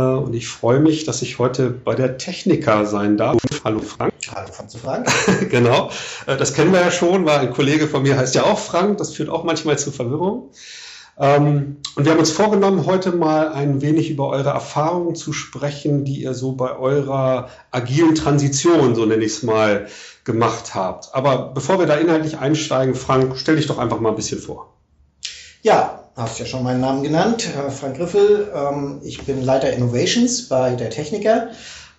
und ich freue mich, dass ich heute bei der Techniker sein darf. Hallo Frank. Hallo Frank. genau, äh, das kennen wir ja schon, weil ein Kollege von mir heißt ja auch Frank. Das führt auch manchmal zu Verwirrung. Ähm, und wir haben uns vorgenommen, heute mal ein wenig über eure Erfahrungen zu sprechen, die ihr so bei eurer agilen Transition, so nenne ich es mal, gemacht habt. Aber bevor wir da inhaltlich einsteigen, Frank, stell dich doch einfach mal ein bisschen vor. Ja, hast ja schon meinen Namen genannt, äh, Frank Griffel. Ähm, ich bin Leiter Innovations bei der Techniker.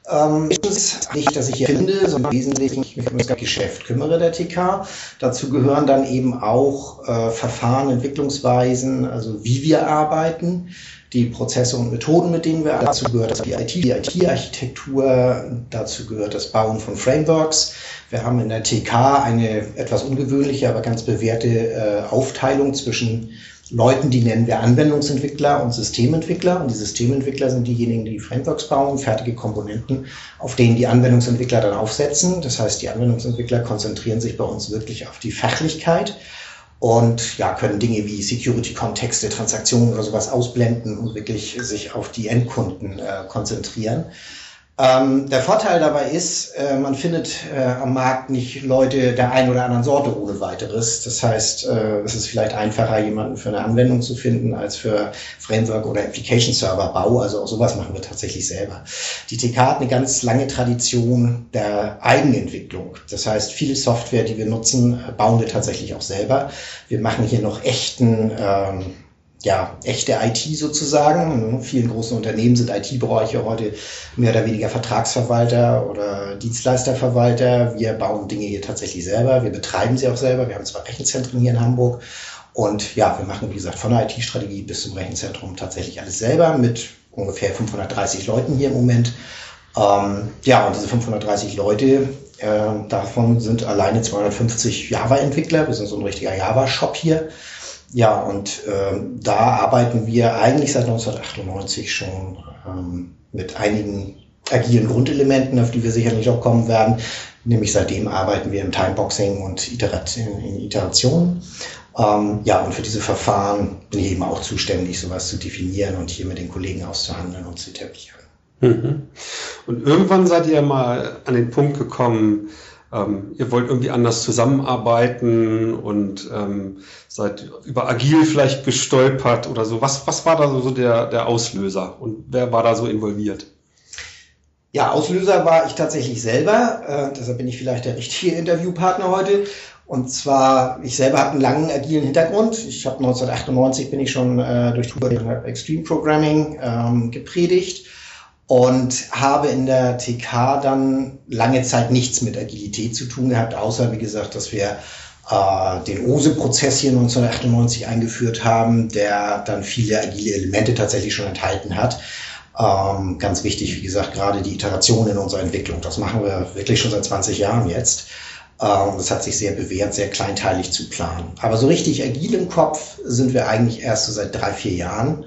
Ähm, nicht, dass ich hier finde, sondern wesentlich mich um das Geschäft kümmere der TK. Dazu gehören dann eben auch äh, Verfahren, Entwicklungsweisen, also wie wir arbeiten, die Prozesse und Methoden, mit denen wir dazu gehört das die IT, die IT-Architektur, dazu gehört das Bauen von Frameworks. Wir haben in der TK eine etwas ungewöhnliche, aber ganz bewährte äh, Aufteilung zwischen Leuten, die nennen wir Anwendungsentwickler und Systementwickler. Und die Systementwickler sind diejenigen, die Frameworks bauen, fertige Komponenten, auf denen die Anwendungsentwickler dann aufsetzen. Das heißt, die Anwendungsentwickler konzentrieren sich bei uns wirklich auf die Fachlichkeit und ja, können Dinge wie Security-Kontexte, Transaktionen oder sowas ausblenden und wirklich sich auf die Endkunden äh, konzentrieren. Ähm, der Vorteil dabei ist, äh, man findet äh, am Markt nicht Leute der einen oder anderen Sorte ohne weiteres. Das heißt, äh, es ist vielleicht einfacher, jemanden für eine Anwendung zu finden, als für Framework oder Application Server Bau. Also auch sowas machen wir tatsächlich selber. Die TK hat eine ganz lange Tradition der Eigenentwicklung. Das heißt, viele Software, die wir nutzen, bauen wir tatsächlich auch selber. Wir machen hier noch echten ähm, ja, echte IT sozusagen. In vielen großen Unternehmen sind IT-Bereiche heute mehr oder weniger Vertragsverwalter oder Dienstleisterverwalter. Wir bauen Dinge hier tatsächlich selber. Wir betreiben sie auch selber. Wir haben zwei Rechenzentren hier in Hamburg. Und ja, wir machen, wie gesagt, von der IT-Strategie bis zum Rechenzentrum tatsächlich alles selber mit ungefähr 530 Leuten hier im Moment. Ähm, ja, und diese 530 Leute, äh, davon sind alleine 250 Java-Entwickler. Wir sind so ein richtiger Java-Shop hier. Ja, und ähm, da arbeiten wir eigentlich seit 1998 schon ähm, mit einigen agilen Grundelementen, auf die wir sicherlich auch kommen werden. Nämlich seitdem arbeiten wir im Timeboxing und Iterat in Iterationen. Ähm, ja, und für diese Verfahren bin ich eben auch zuständig, sowas zu definieren und hier mit den Kollegen auszuhandeln und zu etablieren. Mhm. Und irgendwann seid ihr mal an den Punkt gekommen, ähm, ihr wollt irgendwie anders zusammenarbeiten und ähm, seid über Agil vielleicht gestolpert oder so. Was, was war da so der, der Auslöser und wer war da so involviert? Ja, Auslöser war ich tatsächlich selber. Äh, deshalb bin ich vielleicht der richtige Interviewpartner heute. Und zwar, ich selber habe einen langen agilen Hintergrund. Ich habe 1998 bin ich schon äh, durch Extreme Programming ähm, gepredigt und habe in der TK dann lange Zeit nichts mit Agilität zu tun gehabt, außer wie gesagt, dass wir äh, den OSE-Prozess hier 1998 eingeführt haben, der dann viele agile Elemente tatsächlich schon enthalten hat. Ähm, ganz wichtig, wie gesagt, gerade die Iteration in unserer Entwicklung. Das machen wir wirklich schon seit 20 Jahren jetzt. Ähm, das hat sich sehr bewährt, sehr kleinteilig zu planen. Aber so richtig agil im Kopf sind wir eigentlich erst so seit drei, vier Jahren.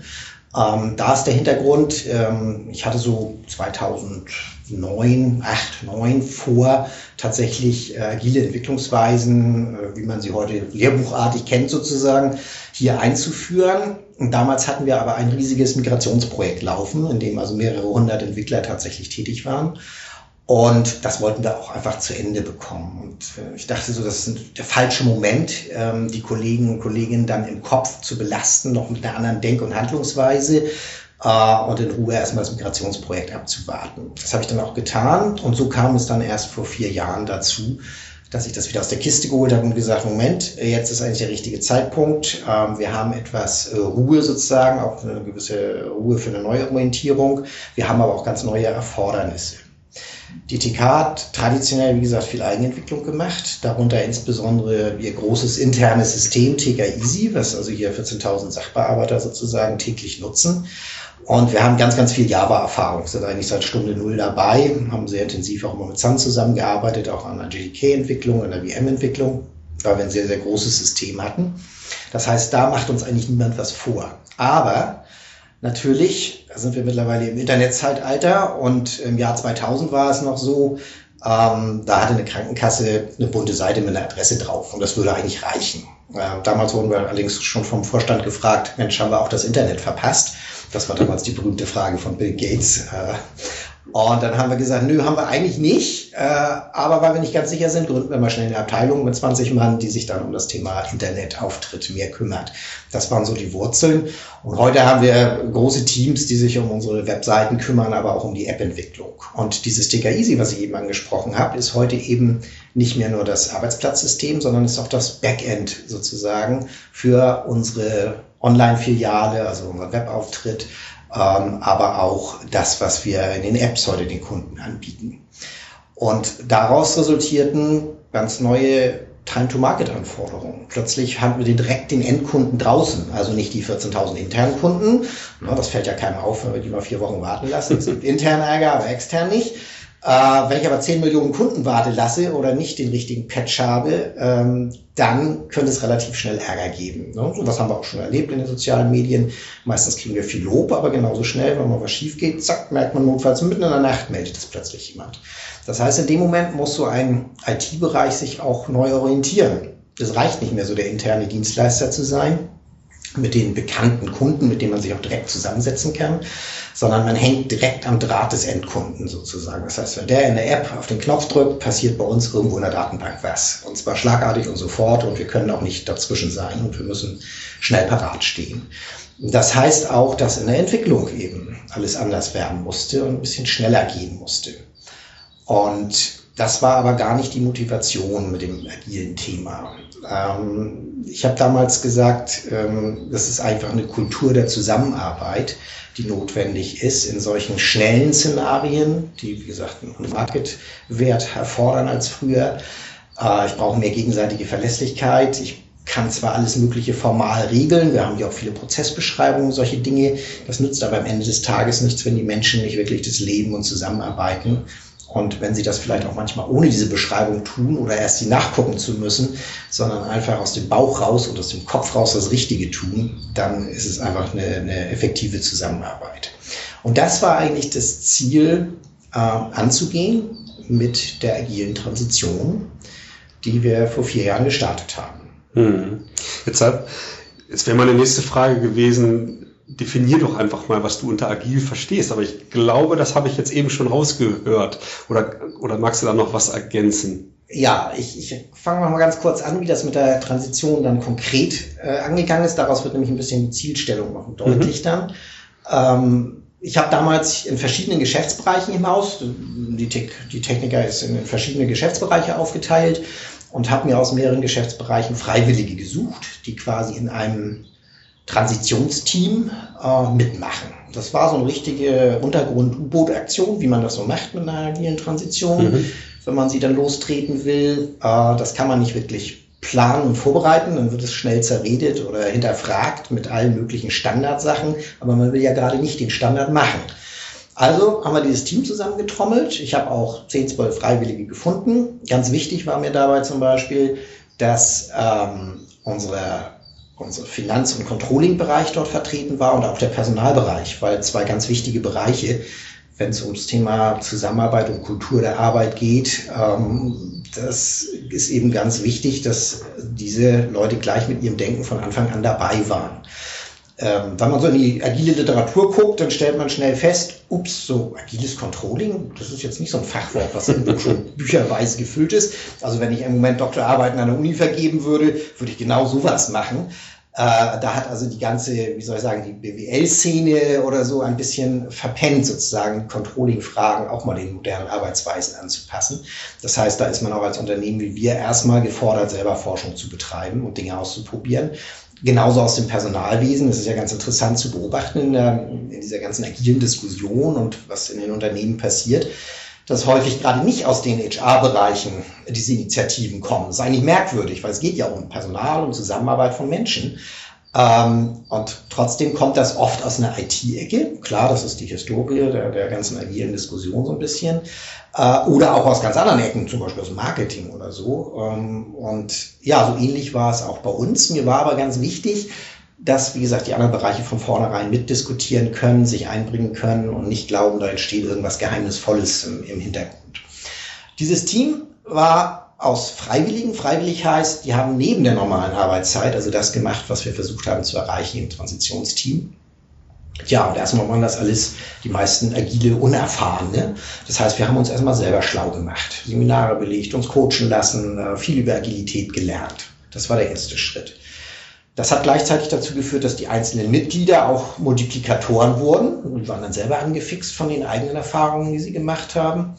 Ähm, da ist der Hintergrund, ähm, ich hatte so 2009, 8, 9 vor, tatsächlich äh, agile Entwicklungsweisen, äh, wie man sie heute lehrbuchartig kennt sozusagen, hier einzuführen. Und damals hatten wir aber ein riesiges Migrationsprojekt laufen, in dem also mehrere hundert Entwickler tatsächlich tätig waren. Und das wollten wir auch einfach zu Ende bekommen. Und äh, ich dachte so, das ist der falsche Moment, ähm, die Kollegen und Kolleginnen dann im Kopf zu belasten, noch mit einer anderen Denk- und Handlungsweise äh, und in Ruhe erstmal das Migrationsprojekt abzuwarten. Das habe ich dann auch getan und so kam es dann erst vor vier Jahren dazu, dass ich das wieder aus der Kiste geholt habe und gesagt, Moment, jetzt ist eigentlich der richtige Zeitpunkt. Ähm, wir haben etwas äh, Ruhe sozusagen, auch eine gewisse Ruhe für eine Neuorientierung. Wir haben aber auch ganz neue Erfordernisse. Die TK hat traditionell, wie gesagt, viel Eigenentwicklung gemacht, darunter insbesondere ihr großes internes System TK Easy, was also hier 14.000 Sachbearbeiter sozusagen täglich nutzen. Und wir haben ganz, ganz viel Java-Erfahrung, sind eigentlich seit Stunde Null dabei, haben sehr intensiv auch immer mit Sun zusammengearbeitet, auch an der JDK-Entwicklung, an der VM-Entwicklung, weil wir ein sehr, sehr großes System hatten. Das heißt, da macht uns eigentlich niemand was vor. Aber natürlich sind wir mittlerweile im Internetzeitalter und im Jahr 2000 war es noch so, ähm, da hatte eine Krankenkasse eine bunte Seite mit einer Adresse drauf und das würde eigentlich reichen. Äh, damals wurden wir allerdings schon vom Vorstand gefragt, Mensch, haben wir auch das Internet verpasst? Das war damals die berühmte Frage von Bill Gates. Äh, und dann haben wir gesagt, nö, haben wir eigentlich nicht. Äh, aber weil wir nicht ganz sicher sind, gründen wir mal schnell eine Abteilung mit 20 Mann, die sich dann um das Thema Internetauftritt mehr kümmert. Das waren so die Wurzeln. Und heute haben wir große Teams, die sich um unsere Webseiten kümmern, aber auch um die App-Entwicklung. Und dieses Sticker Easy, was ich eben angesprochen habe, ist heute eben nicht mehr nur das Arbeitsplatzsystem, sondern ist auch das Backend sozusagen für unsere Online-Filiale, also unser Webauftritt, aber auch das, was wir in den Apps heute den Kunden anbieten. Und daraus resultierten ganz neue Time-to-Market-Anforderungen. Plötzlich haben wir direkt den Endkunden draußen, also nicht die 14.000 internen Kunden. das fällt ja keinem auf, wenn wir die mal vier Wochen warten lassen. Es gibt intern Ärger, aber extern nicht. Äh, wenn ich aber 10 Millionen Kunden warte lasse oder nicht den richtigen Patch habe, ähm, dann könnte es relativ schnell Ärger geben. Ne? So was haben wir auch schon erlebt in den sozialen Medien. Meistens kriegen wir viel Lob, aber genauso schnell, wenn mal was schief geht, zack, merkt man notfalls mitten in der Nacht meldet es plötzlich jemand. Das heißt, in dem Moment muss so ein IT-Bereich sich auch neu orientieren. Es reicht nicht mehr so der interne Dienstleister zu sein, mit den bekannten Kunden, mit denen man sich auch direkt zusammensetzen kann, sondern man hängt direkt am Draht des Endkunden sozusagen. Das heißt, wenn der in der App auf den Knopf drückt, passiert bei uns irgendwo in der Datenbank was. Und zwar schlagartig und sofort und wir können auch nicht dazwischen sein und wir müssen schnell parat stehen. Das heißt auch, dass in der Entwicklung eben alles anders werden musste und ein bisschen schneller gehen musste. Und das war aber gar nicht die Motivation mit dem agilen Thema. Ähm, ich habe damals gesagt, ähm, das ist einfach eine Kultur der Zusammenarbeit, die notwendig ist in solchen schnellen Szenarien, die, wie gesagt, einen Marketwert erfordern als früher. Äh, ich brauche mehr gegenseitige Verlässlichkeit. Ich kann zwar alles Mögliche formal regeln, wir haben ja auch viele Prozessbeschreibungen, solche Dinge. Das nützt aber am Ende des Tages nichts, wenn die Menschen nicht wirklich das Leben und zusammenarbeiten. Und wenn sie das vielleicht auch manchmal ohne diese Beschreibung tun oder erst die nachgucken zu müssen, sondern einfach aus dem Bauch raus und aus dem Kopf raus das Richtige tun, dann ist es einfach eine, eine effektive Zusammenarbeit. Und das war eigentlich das Ziel, äh, anzugehen mit der agilen Transition, die wir vor vier Jahren gestartet haben. Hm. Jetzt, hat, jetzt wäre meine nächste Frage gewesen, definier doch einfach mal, was du unter agil verstehst. Aber ich glaube, das habe ich jetzt eben schon rausgehört. Oder, oder magst du da noch was ergänzen? Ja, ich, ich fange mal ganz kurz an, wie das mit der Transition dann konkret äh, angegangen ist. Daraus wird nämlich ein bisschen die Zielstellung noch deutlich mhm. dann. Ähm, ich habe damals in verschiedenen Geschäftsbereichen im Haus, die, die Techniker ist in verschiedene Geschäftsbereiche aufgeteilt und habe mir aus mehreren Geschäftsbereichen Freiwillige gesucht, die quasi in einem Transitionsteam äh, mitmachen. Das war so eine richtige Untergrund-U-Boot-Aktion, wie man das so macht mit einer agilen Transition, mhm. wenn man sie dann lostreten will. Äh, das kann man nicht wirklich planen und vorbereiten, dann wird es schnell zerredet oder hinterfragt mit allen möglichen Standardsachen, aber man will ja gerade nicht den Standard machen. Also haben wir dieses Team zusammengetrommelt. Ich habe auch 10, 12 Freiwillige gefunden. Ganz wichtig war mir dabei zum Beispiel, dass ähm, unsere unser Finanz- und Controlling-Bereich dort vertreten war und auch der Personalbereich, weil zwei ganz wichtige Bereiche, wenn es ums Thema Zusammenarbeit und Kultur der Arbeit geht, ähm, das ist eben ganz wichtig, dass diese Leute gleich mit ihrem Denken von Anfang an dabei waren. Ähm, wenn man so in die agile Literatur guckt, dann stellt man schnell fest, ups, so agiles Controlling, das ist jetzt nicht so ein Fachwort, was irgendwo schon bücherweise gefüllt ist. Also wenn ich im Moment Doktorarbeiten an der Uni vergeben würde, würde ich genau sowas machen. Äh, da hat also die ganze, wie soll ich sagen, die BWL-Szene oder so ein bisschen verpennt, sozusagen Controlling-Fragen auch mal den modernen Arbeitsweisen anzupassen. Das heißt, da ist man auch als Unternehmen wie wir erstmal gefordert, selber Forschung zu betreiben und Dinge auszuprobieren. Genauso aus dem Personalwesen. Das ist ja ganz interessant zu beobachten in, der, in dieser ganzen agilen Diskussion und was in den Unternehmen passiert. dass häufig gerade nicht aus den HR-Bereichen diese Initiativen kommen. Das ist eigentlich merkwürdig, weil es geht ja um Personal und Zusammenarbeit von Menschen. Ähm, und trotzdem kommt das oft aus einer IT-Ecke. Klar, das ist die Historie der, der ganzen agilen Diskussion so ein bisschen. Äh, oder auch aus ganz anderen Ecken, zum Beispiel aus Marketing oder so. Ähm, und ja, so ähnlich war es auch bei uns. Mir war aber ganz wichtig, dass, wie gesagt, die anderen Bereiche von vornherein mitdiskutieren können, sich einbringen können und nicht glauben, da entsteht irgendwas Geheimnisvolles im, im Hintergrund. Dieses Team war aus Freiwilligen. Freiwillig heißt, die haben neben der normalen Arbeitszeit, also das gemacht, was wir versucht haben zu erreichen im Transitionsteam. Ja, und erstmal waren das alles die meisten agile Unerfahrene. Das heißt, wir haben uns erstmal selber schlau gemacht, Seminare belegt, uns coachen lassen, äh, viel über Agilität gelernt. Das war der erste Schritt. Das hat gleichzeitig dazu geführt, dass die einzelnen Mitglieder auch Multiplikatoren wurden und waren dann selber angefixt von den eigenen Erfahrungen, die sie gemacht haben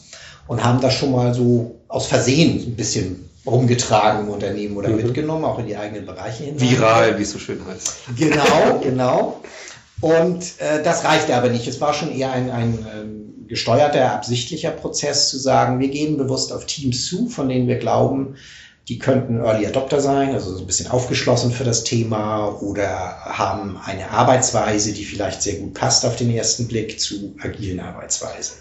und haben das schon mal so aus Versehen ein bisschen rumgetragen im Unternehmen oder mhm. mitgenommen, auch in die eigenen Bereiche hinein. Viral, wie es so schön heißt. Genau, genau. Und äh, das reichte aber nicht. Es war schon eher ein, ein ähm, gesteuerter, absichtlicher Prozess zu sagen, wir gehen bewusst auf Teams zu, von denen wir glauben, die könnten Early Adopter sein, also so ein bisschen aufgeschlossen für das Thema oder haben eine Arbeitsweise, die vielleicht sehr gut passt auf den ersten Blick zu agilen Arbeitsweisen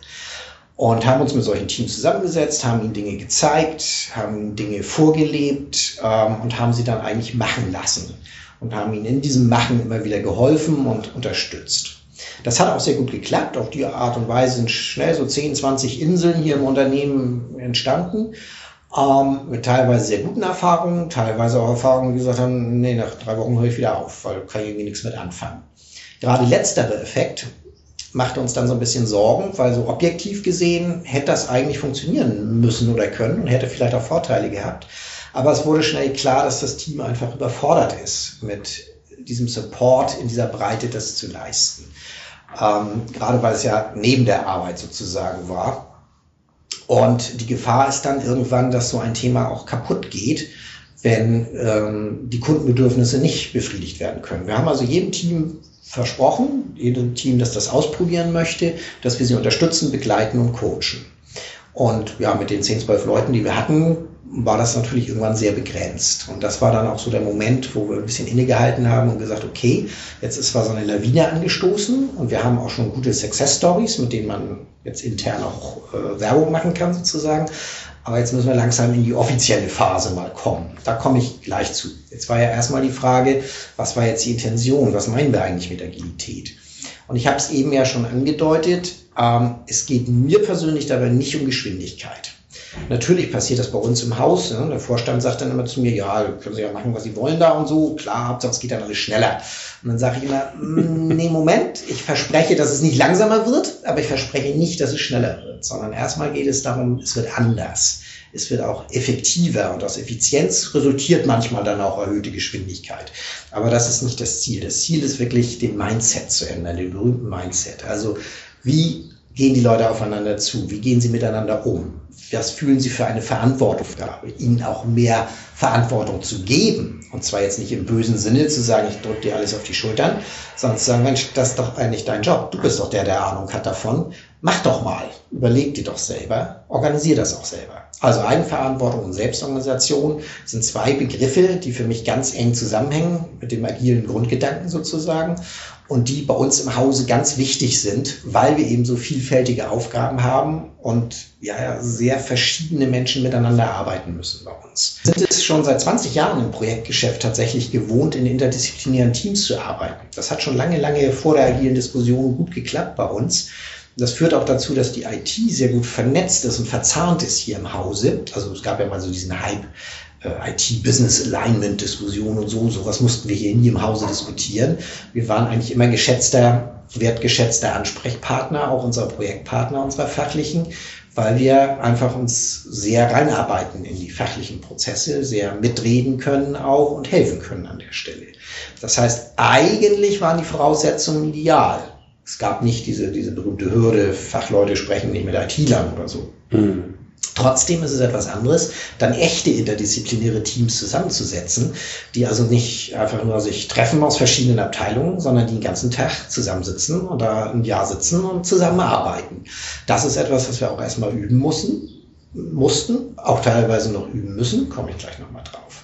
und haben uns mit solchen Teams zusammengesetzt, haben ihnen Dinge gezeigt, haben Dinge vorgelebt ähm, und haben sie dann eigentlich machen lassen und haben ihnen in diesem Machen immer wieder geholfen und unterstützt. Das hat auch sehr gut geklappt. Auf die Art und Weise sind schnell so 10, 20 Inseln hier im Unternehmen entstanden. Ähm, mit teilweise sehr guten Erfahrungen, teilweise auch Erfahrungen, die gesagt haben, nee, nach drei Wochen höre ich wieder auf, weil kann ich irgendwie nichts mit anfangen. Gerade letzterer Effekt machte uns dann so ein bisschen Sorgen, weil so objektiv gesehen hätte das eigentlich funktionieren müssen oder können und hätte vielleicht auch Vorteile gehabt. Aber es wurde schnell klar, dass das Team einfach überfordert ist, mit diesem Support in dieser Breite das zu leisten. Ähm, gerade weil es ja neben der Arbeit sozusagen war. Und die Gefahr ist dann irgendwann, dass so ein Thema auch kaputt geht, wenn ähm, die Kundenbedürfnisse nicht befriedigt werden können. Wir haben also jedem Team versprochen, jedem Team, das das ausprobieren möchte, dass wir sie unterstützen, begleiten und coachen. Und ja, mit den 10, 12 Leuten, die wir hatten, war das natürlich irgendwann sehr begrenzt. Und das war dann auch so der Moment, wo wir ein bisschen innegehalten haben und gesagt, okay, jetzt ist zwar so eine Lawine angestoßen und wir haben auch schon gute Success Stories, mit denen man jetzt intern auch äh, Werbung machen kann sozusagen. Aber jetzt müssen wir langsam in die offizielle Phase mal kommen. Da komme ich gleich zu. Jetzt war ja erstmal die Frage, was war jetzt die Intention? Was meinen wir eigentlich mit Agilität? Und ich habe es eben ja schon angedeutet, ähm, es geht mir persönlich dabei nicht um Geschwindigkeit. Natürlich passiert das bei uns im Haus. Ne? Der Vorstand sagt dann immer zu mir, ja, können Sie ja machen, was Sie wollen da und so. Klar, Hauptsache es geht dann alles schneller. Und dann sage ich immer, mm, nee, Moment, ich verspreche, dass es nicht langsamer wird, aber ich verspreche nicht, dass es schneller wird, sondern erstmal geht es darum, es wird anders. Es wird auch effektiver und aus Effizienz resultiert manchmal dann auch erhöhte Geschwindigkeit. Aber das ist nicht das Ziel. Das Ziel ist wirklich, den Mindset zu ändern, den berühmten Mindset. Also wie gehen die Leute aufeinander zu? Wie gehen sie miteinander um? Was fühlen sie für eine Verantwortungsgabe? Ihnen auch mehr Verantwortung zu geben. Und zwar jetzt nicht im bösen Sinne zu sagen, ich drücke dir alles auf die Schultern, sondern zu sagen, Mensch, das ist doch eigentlich dein Job. Du bist doch der, der Ahnung hat davon. Mach doch mal. Überleg dir doch selber. Organisier das auch selber. Also Eigenverantwortung und Selbstorganisation sind zwei Begriffe, die für mich ganz eng zusammenhängen mit dem agilen Grundgedanken sozusagen und die bei uns im Hause ganz wichtig sind, weil wir eben so vielfältige Aufgaben haben und ja, sehr verschiedene Menschen miteinander arbeiten müssen bei uns. Sind es schon seit 20 Jahren im Projektgeschäft tatsächlich gewohnt, in interdisziplinären Teams zu arbeiten. Das hat schon lange, lange vor der agilen Diskussion gut geklappt bei uns. Das führt auch dazu, dass die IT sehr gut vernetzt ist und verzahnt ist hier im Hause. Also es gab ja mal so diesen Hype, äh, IT-Business-Alignment-Diskussion und so. Sowas mussten wir hier nie im Hause diskutieren. Wir waren eigentlich immer geschätzter, wertgeschätzter Ansprechpartner, auch unserer Projektpartner, unserer fachlichen, weil wir einfach uns sehr reinarbeiten in die fachlichen Prozesse, sehr mitreden können auch und helfen können an der Stelle. Das heißt, eigentlich waren die Voraussetzungen ideal. Es gab nicht diese, diese berühmte Hürde, Fachleute sprechen nicht mit IT-Lern oder so. Mhm. Trotzdem ist es etwas anderes, dann echte interdisziplinäre Teams zusammenzusetzen, die also nicht einfach nur sich treffen aus verschiedenen Abteilungen, sondern die den ganzen Tag zusammensitzen da ein Jahr sitzen und zusammenarbeiten. Das ist etwas, was wir auch erstmal üben mussten, mussten, auch teilweise noch üben müssen, komme ich gleich nochmal drauf.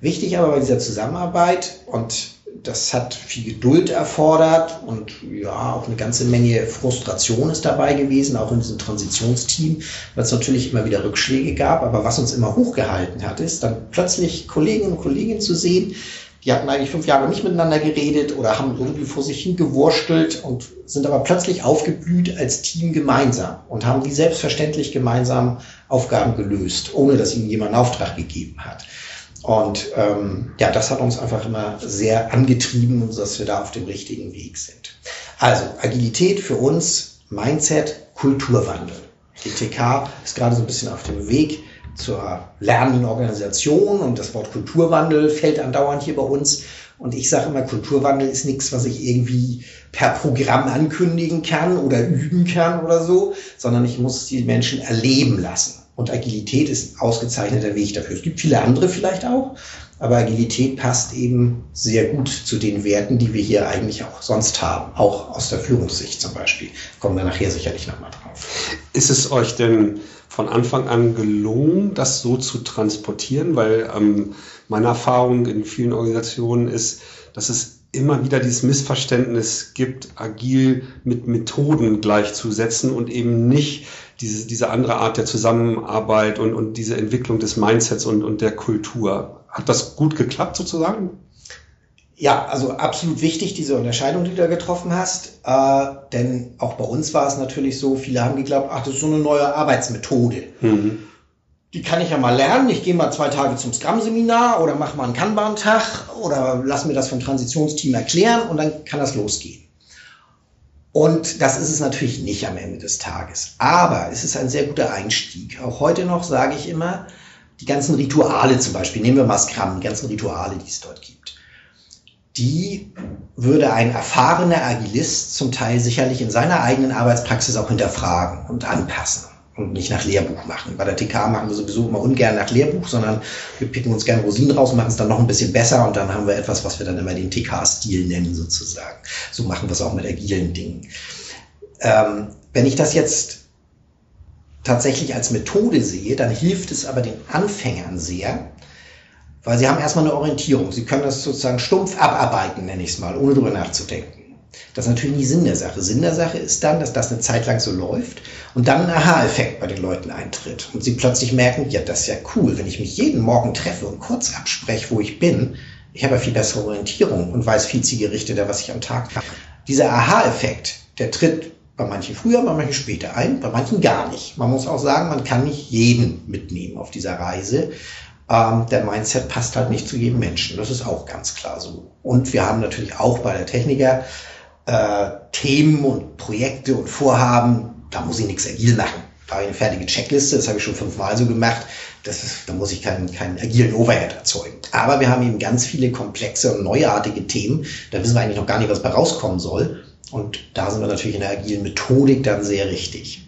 Wichtig aber bei dieser Zusammenarbeit und das hat viel Geduld erfordert und ja, auch eine ganze Menge Frustration ist dabei gewesen, auch in diesem Transitionsteam, weil es natürlich immer wieder Rückschläge gab. Aber was uns immer hochgehalten hat, ist dann plötzlich Kolleginnen und Kollegen zu sehen, die hatten eigentlich fünf Jahre nicht miteinander geredet oder haben irgendwie vor sich hin gewurstelt und sind aber plötzlich aufgeblüht als Team gemeinsam und haben wie selbstverständlich gemeinsam Aufgaben gelöst, ohne dass ihnen jemand einen Auftrag gegeben hat. Und ähm, ja, das hat uns einfach immer sehr angetrieben, dass wir da auf dem richtigen Weg sind. Also Agilität für uns, Mindset, Kulturwandel. Die TK ist gerade so ein bisschen auf dem Weg zur lernenden Organisation und das Wort Kulturwandel fällt andauernd hier bei uns. Und ich sage immer, Kulturwandel ist nichts, was ich irgendwie per Programm ankündigen kann oder üben kann oder so, sondern ich muss die Menschen erleben lassen. Und Agilität ist ein ausgezeichneter Weg dafür. Es gibt viele andere vielleicht auch, aber Agilität passt eben sehr gut zu den Werten, die wir hier eigentlich auch sonst haben, auch aus der Führungssicht zum Beispiel. Kommen wir nachher sicherlich nochmal drauf. Ist es euch denn von Anfang an gelungen, das so zu transportieren? Weil ähm, meine Erfahrung in vielen Organisationen ist, dass es immer wieder dieses Missverständnis gibt, agil mit Methoden gleichzusetzen und eben nicht diese, diese andere Art der Zusammenarbeit und, und diese Entwicklung des Mindsets und, und der Kultur. Hat das gut geklappt sozusagen? Ja, also absolut wichtig, diese Unterscheidung, die du da getroffen hast. Äh, denn auch bei uns war es natürlich so, viele haben geglaubt, ach, das ist so eine neue Arbeitsmethode. Mhm. Die kann ich ja mal lernen. Ich gehe mal zwei Tage zum Scrum-Seminar oder mache mal einen Kanban-Tag oder lass mir das vom Transitionsteam erklären und dann kann das losgehen. Und das ist es natürlich nicht am Ende des Tages. Aber es ist ein sehr guter Einstieg. Auch heute noch sage ich immer, die ganzen Rituale zum Beispiel, nehmen wir mal Scrum, die ganzen Rituale, die es dort gibt, die würde ein erfahrener Agilist zum Teil sicherlich in seiner eigenen Arbeitspraxis auch hinterfragen und anpassen und nicht nach Lehrbuch machen. Bei der TK machen wir sowieso immer ungern nach Lehrbuch, sondern wir picken uns gerne Rosinen raus, machen es dann noch ein bisschen besser und dann haben wir etwas, was wir dann immer den TK-Stil nennen sozusagen. So machen wir es auch mit agilen Dingen. Ähm, wenn ich das jetzt tatsächlich als Methode sehe, dann hilft es aber den Anfängern sehr, weil sie haben erstmal eine Orientierung. Sie können das sozusagen stumpf abarbeiten, nenne ich es mal, ohne drüber nachzudenken. Das ist natürlich nicht Sinn der Sache. Sinn der Sache ist dann, dass das eine Zeit lang so läuft und dann ein Aha-Effekt bei den Leuten eintritt und sie plötzlich merken, ja, das ist ja cool, wenn ich mich jeden Morgen treffe und kurz abspreche, wo ich bin, ich habe ja viel bessere Orientierung und weiß viel zielgerichteter, was ich am Tag mache. Dieser Aha-Effekt, der tritt bei manchen früher, bei manchen später ein, bei manchen gar nicht. Man muss auch sagen, man kann nicht jeden mitnehmen auf dieser Reise. Ähm, der Mindset passt halt nicht zu jedem Menschen. Das ist auch ganz klar so. Und wir haben natürlich auch bei der Techniker äh, Themen und Projekte und Vorhaben, da muss ich nichts agil machen. Da habe ich eine fertige Checkliste, das habe ich schon fünfmal so gemacht. Das ist, da muss ich keinen, keinen agilen Overhead erzeugen. Aber wir haben eben ganz viele komplexe und neuartige Themen. Da wissen wir eigentlich noch gar nicht, was bei rauskommen soll. Und da sind wir natürlich in der agilen Methodik dann sehr richtig.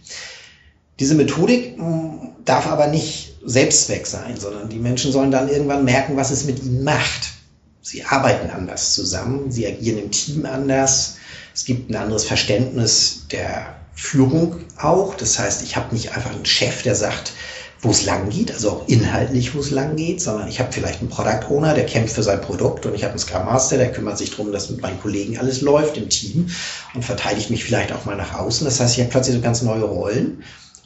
Diese Methodik hm, darf aber nicht Selbstzweck sein, sondern die Menschen sollen dann irgendwann merken, was es mit ihnen macht. Sie arbeiten anders zusammen, sie agieren im Team anders, es gibt ein anderes Verständnis der Führung auch. Das heißt, ich habe nicht einfach einen Chef, der sagt, wo es lang geht, also auch inhaltlich, wo es lang geht, sondern ich habe vielleicht einen Product Owner, der kämpft für sein Produkt und ich habe einen Scrum Master, der kümmert sich darum, dass mit meinen Kollegen alles läuft im Team und verteidigt mich vielleicht auch mal nach außen. Das heißt, ich habe plötzlich so ganz neue Rollen,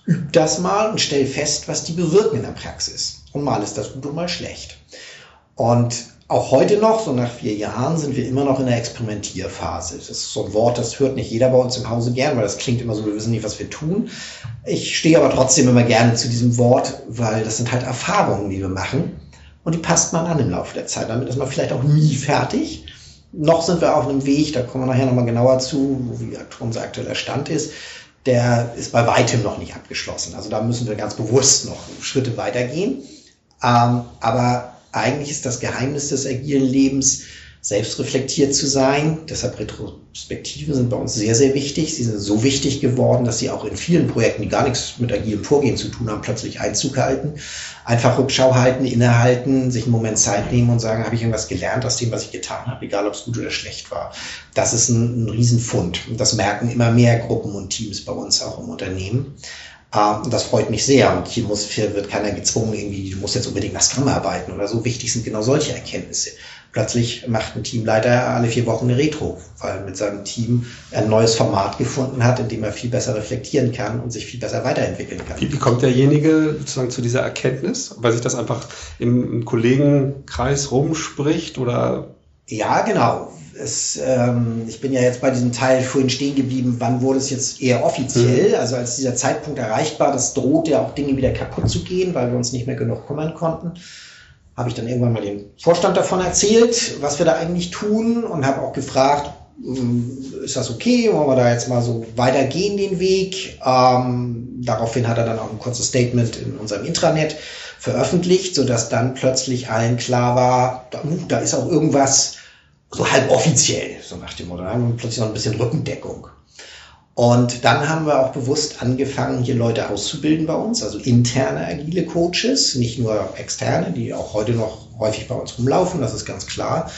übe das mal und stelle fest, was die bewirken in der Praxis. Und mal ist das gut und mal schlecht. Und auch heute noch, so nach vier Jahren, sind wir immer noch in der Experimentierphase. Das ist so ein Wort, das hört nicht jeder bei uns im Hause gern, weil das klingt immer so, wir wissen nicht, was wir tun. Ich stehe aber trotzdem immer gerne zu diesem Wort, weil das sind halt Erfahrungen, die wir machen. Und die passt man an im Laufe der Zeit. Damit ist man vielleicht auch nie fertig. Noch sind wir auf einem Weg, da kommen wir nachher nochmal genauer zu, wie unser aktueller Stand ist. Der ist bei weitem noch nicht abgeschlossen. Also da müssen wir ganz bewusst noch Schritte weitergehen. Ähm, aber eigentlich ist das Geheimnis des agilen Lebens, selbstreflektiert zu sein. Deshalb Retrospektiven sind bei uns sehr, sehr wichtig. Sie sind so wichtig geworden, dass sie auch in vielen Projekten, die gar nichts mit agilem Vorgehen zu tun haben, plötzlich Einzug halten. Einfach Rückschau halten, innehalten, sich einen Moment Zeit nehmen und sagen, habe ich irgendwas gelernt aus dem, was ich getan habe, egal ob es gut oder schlecht war. Das ist ein, ein Riesenfund. Und das merken immer mehr Gruppen und Teams bei uns auch im Unternehmen. Uh, das freut mich sehr. Und hier, muss, hier wird keiner gezwungen, irgendwie, du musst jetzt unbedingt nach Scrum arbeiten oder so. Wichtig sind genau solche Erkenntnisse. Plötzlich macht ein Teamleiter alle vier Wochen eine Retro, weil mit seinem Team ein neues Format gefunden hat, in dem er viel besser reflektieren kann und sich viel besser weiterentwickeln kann. Wie, wie kommt derjenige sozusagen zu dieser Erkenntnis? Weil sich das einfach im, im Kollegenkreis rumspricht oder? Ja, genau. Es, ähm, ich bin ja jetzt bei diesem Teil vorhin stehen geblieben, wann wurde es jetzt eher offiziell? Mhm. Also als dieser Zeitpunkt erreicht war, das droht ja auch Dinge wieder kaputt zu gehen, weil wir uns nicht mehr genug kümmern konnten habe ich dann irgendwann mal dem Vorstand davon erzählt, was wir da eigentlich tun und habe auch gefragt, hm, ist das okay, wollen wir da jetzt mal so weitergehen den Weg? Ähm, daraufhin hat er dann auch ein kurzes Statement in unserem Intranet veröffentlicht, sodass dann plötzlich allen klar war, da, uh, da ist auch irgendwas so halb offiziell, so nach dem Motto. Da haben wir plötzlich noch ein bisschen Rückendeckung. Und dann haben wir auch bewusst angefangen, hier Leute auszubilden bei uns, also interne agile Coaches, nicht nur externe, die auch heute noch häufig bei uns rumlaufen, das ist ganz klar.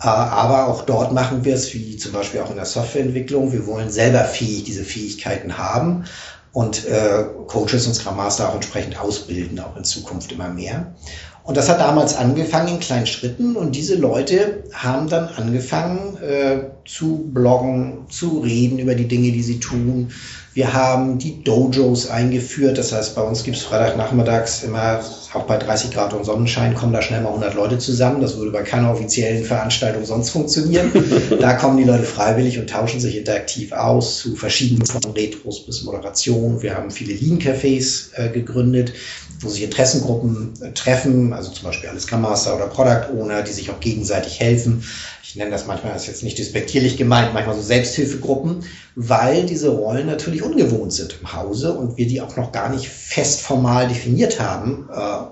Äh, aber auch dort machen wir es, wie zum Beispiel auch in der Softwareentwicklung. Wir wollen selber fähig diese Fähigkeiten haben und äh, Coaches und Scrum Master auch entsprechend ausbilden, auch in Zukunft immer mehr. Und das hat damals angefangen in kleinen Schritten und diese Leute haben dann angefangen äh, zu bloggen, zu reden über die Dinge, die sie tun. Wir haben die Dojos eingeführt, das heißt, bei uns gibt es Freitagnachmittags immer, auch bei 30 Grad und Sonnenschein, kommen da schnell mal 100 Leute zusammen. Das würde bei keiner offiziellen Veranstaltung sonst funktionieren. da kommen die Leute freiwillig und tauschen sich interaktiv aus zu verschiedenen von Retros bis Moderation. Wir haben viele Lean-Cafés äh, gegründet wo sich Interessengruppen äh, treffen, also zum Beispiel alle Scrum Master oder Product Owner, die sich auch gegenseitig helfen. Ich nenne das manchmal, das ist jetzt nicht despektierlich gemeint, manchmal so Selbsthilfegruppen, weil diese Rollen natürlich ungewohnt sind im Hause und wir die auch noch gar nicht fest formal definiert haben, äh,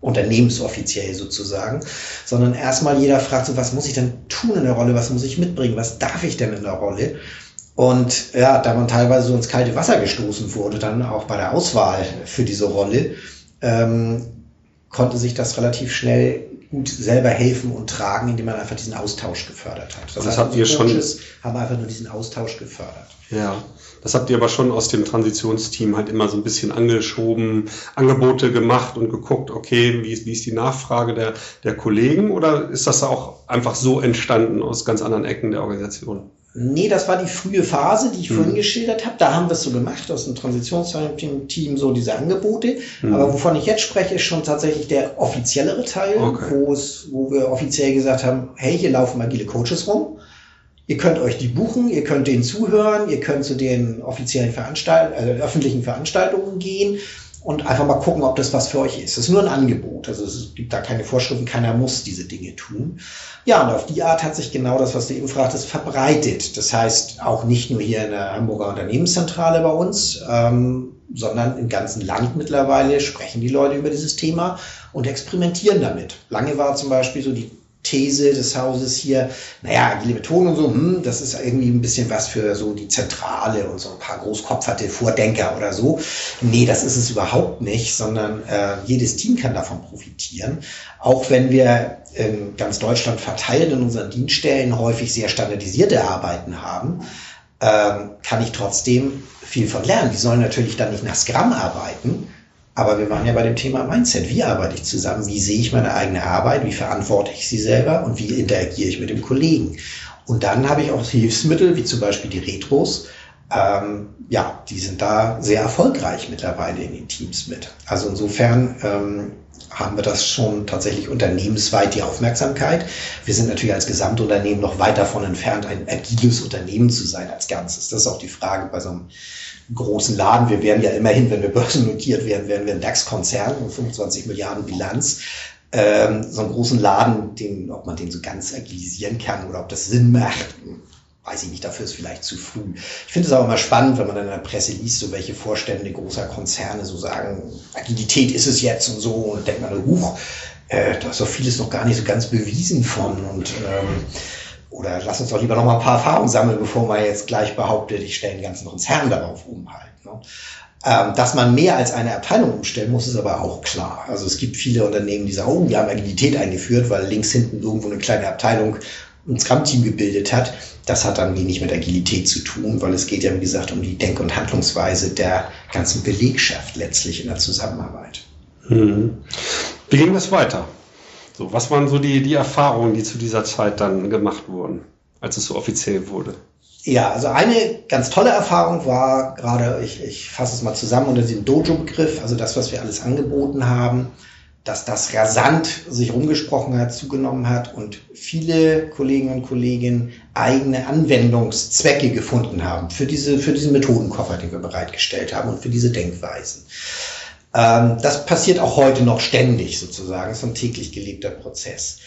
unternehmensoffiziell sozusagen, sondern erstmal jeder fragt so, was muss ich denn tun in der Rolle, was muss ich mitbringen, was darf ich denn in der Rolle? Und ja, da man teilweise so ins kalte Wasser gestoßen wurde, dann auch bei der Auswahl für diese Rolle, ähm, konnte sich das relativ schnell gut selber helfen und tragen, indem man einfach diesen Austausch gefördert hat. Das, das heißt, habt ihr schon haben einfach nur diesen Austausch gefördert. Ja, das habt ihr aber schon aus dem Transitionsteam halt immer so ein bisschen angeschoben, Angebote gemacht und geguckt, okay, wie ist, wie ist die Nachfrage der, der Kollegen oder ist das auch einfach so entstanden aus ganz anderen Ecken der Organisation? Nee, das war die frühe Phase, die ich mhm. vorhin geschildert habe. Da haben wir es so gemacht, aus dem Transitionsteam so diese Angebote. Mhm. Aber wovon ich jetzt spreche, ist schon tatsächlich der offiziellere Teil, okay. wo, es, wo wir offiziell gesagt haben, hey, hier laufen agile Coaches rum. Ihr könnt euch die buchen, ihr könnt denen zuhören, ihr könnt zu den offiziellen Veranstaltungen, also öffentlichen Veranstaltungen gehen und einfach mal gucken, ob das was für euch ist. Das ist nur ein Angebot. Also es gibt da keine Vorschriften, keiner muss diese Dinge tun. Ja, und auf die Art hat sich genau das, was du eben fragtest, verbreitet. Das heißt, auch nicht nur hier in der Hamburger Unternehmenszentrale bei uns, ähm, sondern im ganzen Land mittlerweile sprechen die Leute über dieses Thema und experimentieren damit. Lange war zum Beispiel so die These des Hauses hier, naja, agile Methoden und so, hm, das ist irgendwie ein bisschen was für so die Zentrale und so ein paar großkopferte Vordenker oder so. Nee, das ist es überhaupt nicht, sondern äh, jedes Team kann davon profitieren. Auch wenn wir in ganz Deutschland verteilt in unseren Dienststellen häufig sehr standardisierte Arbeiten haben, ähm, kann ich trotzdem viel von lernen. Die sollen natürlich dann nicht nach Scrum arbeiten, aber wir waren ja bei dem Thema Mindset. Wie arbeite ich zusammen? Wie sehe ich meine eigene Arbeit? Wie verantworte ich sie selber? Und wie interagiere ich mit dem Kollegen? Und dann habe ich auch Hilfsmittel, wie zum Beispiel die Retros. Ähm, ja, die sind da sehr erfolgreich mittlerweile in den Teams mit. Also insofern ähm, haben wir das schon tatsächlich unternehmensweit die Aufmerksamkeit. Wir sind natürlich als Gesamtunternehmen noch weit davon entfernt, ein agiles Unternehmen zu sein als Ganzes. Das ist auch die Frage bei so einem großen Laden. Wir werden ja immerhin, wenn wir börsennotiert werden, werden wir ein DAX-Konzern mit 25 Milliarden Bilanz. Ähm, so einen großen Laden, den, ob man den so ganz agilisieren kann oder ob das Sinn macht, weiß ich nicht, dafür ist vielleicht zu früh. Ich finde es aber mal spannend, wenn man in der Presse liest, so welche Vorstände großer Konzerne so sagen, Agilität ist es jetzt und so, und denkt man, huch, äh, da ist doch vieles noch gar nicht so ganz bewiesen von und ähm, oder lass uns doch lieber noch mal ein paar Erfahrungen sammeln, bevor man jetzt gleich behauptet, ich stelle den ganzen Konzern darauf um halt. Ne? Ähm, dass man mehr als eine Abteilung umstellen muss, ist aber auch klar. Also es gibt viele Unternehmen, die sagen, oh, wir haben Agilität eingeführt, weil links hinten irgendwo eine kleine Abteilung ein Scrum-Team gebildet hat. Das hat dann wenig mit Agilität zu tun, weil es geht ja, wie gesagt, um die Denk- und Handlungsweise der ganzen Belegschaft letztlich in der Zusammenarbeit. Hm. Wie ging das weiter? So, was waren so die, die Erfahrungen, die zu dieser Zeit dann gemacht wurden, als es so offiziell wurde? Ja, also eine ganz tolle Erfahrung war gerade, ich, ich fasse es mal zusammen unter dem Dojo-Begriff, also das, was wir alles angeboten haben, dass das rasant sich rumgesprochen hat, zugenommen hat und viele Kolleginnen und Kollegen eigene Anwendungszwecke gefunden haben für diese, für diesen Methodenkoffer, den wir bereitgestellt haben und für diese Denkweisen. Ähm, das passiert auch heute noch ständig sozusagen, das ist ein täglich gelebter Prozess.